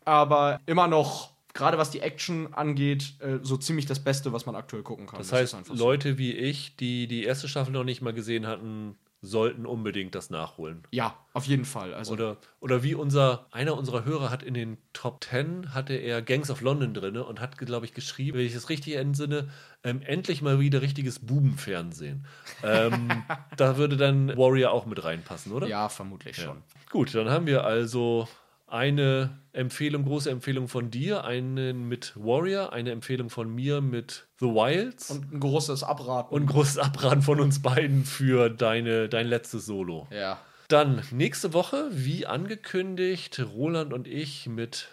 Aber immer noch gerade was die Action angeht, äh, so ziemlich das Beste, was man aktuell gucken kann. Das ist heißt. Leute wie ich, die die erste Staffel noch nicht mal gesehen hatten, sollten unbedingt das nachholen. Ja, auf jeden Fall. Also, Oder, oder wie unser, einer unserer Hörer hat in den Top 10 hatte er Gangs of London drin und hat, glaube ich, geschrieben, wenn ich das richtig entsinne, ähm, endlich mal wieder richtiges Bubenfernsehen. ähm, da würde dann Warrior auch mit reinpassen, oder? ja, vermutlich schon. Gut, dann haben wir also eine Empfehlung, große Empfehlung von dir, einen mit Warrior, eine Empfehlung von mir mit The Wilds und, Und ein großes Abraten. ein großes Abraten von uns beiden für deine, dein letztes Solo. ja. Dann nächste Woche, wie angekündigt, Roland und ich mit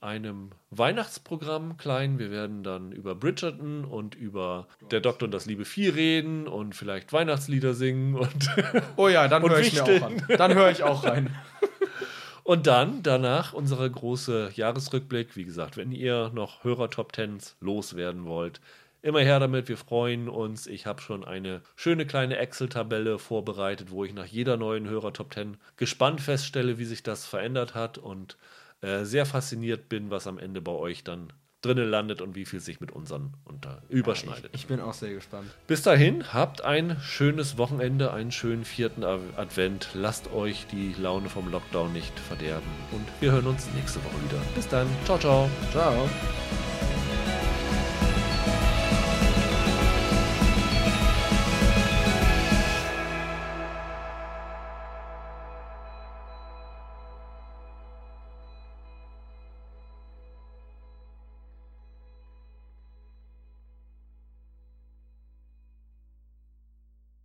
einem Weihnachtsprogramm klein. Wir werden dann über Bridgerton und über Der Doktor und das liebe Vieh reden und vielleicht Weihnachtslieder singen und, Oh ja, dann Und höre ich auch an. Dann höre ich auch rein. und dann danach unsere große Jahresrückblick. Wie gesagt, wenn ihr noch Hörer Top Tens loswerden wollt, immer her damit. Wir freuen uns. Ich habe schon eine schöne kleine Excel-Tabelle vorbereitet, wo ich nach jeder neuen Hörer Top Ten gespannt feststelle, wie sich das verändert hat und äh, sehr fasziniert bin, was am Ende bei euch dann drinnen landet und wie viel sich mit unseren unter überschneidet. Ich bin auch sehr gespannt. Bis dahin, habt ein schönes Wochenende, einen schönen vierten Advent. Lasst euch die Laune vom Lockdown nicht verderben. Und wir hören uns nächste Woche wieder. Bis dann. Ciao, ciao. Ciao.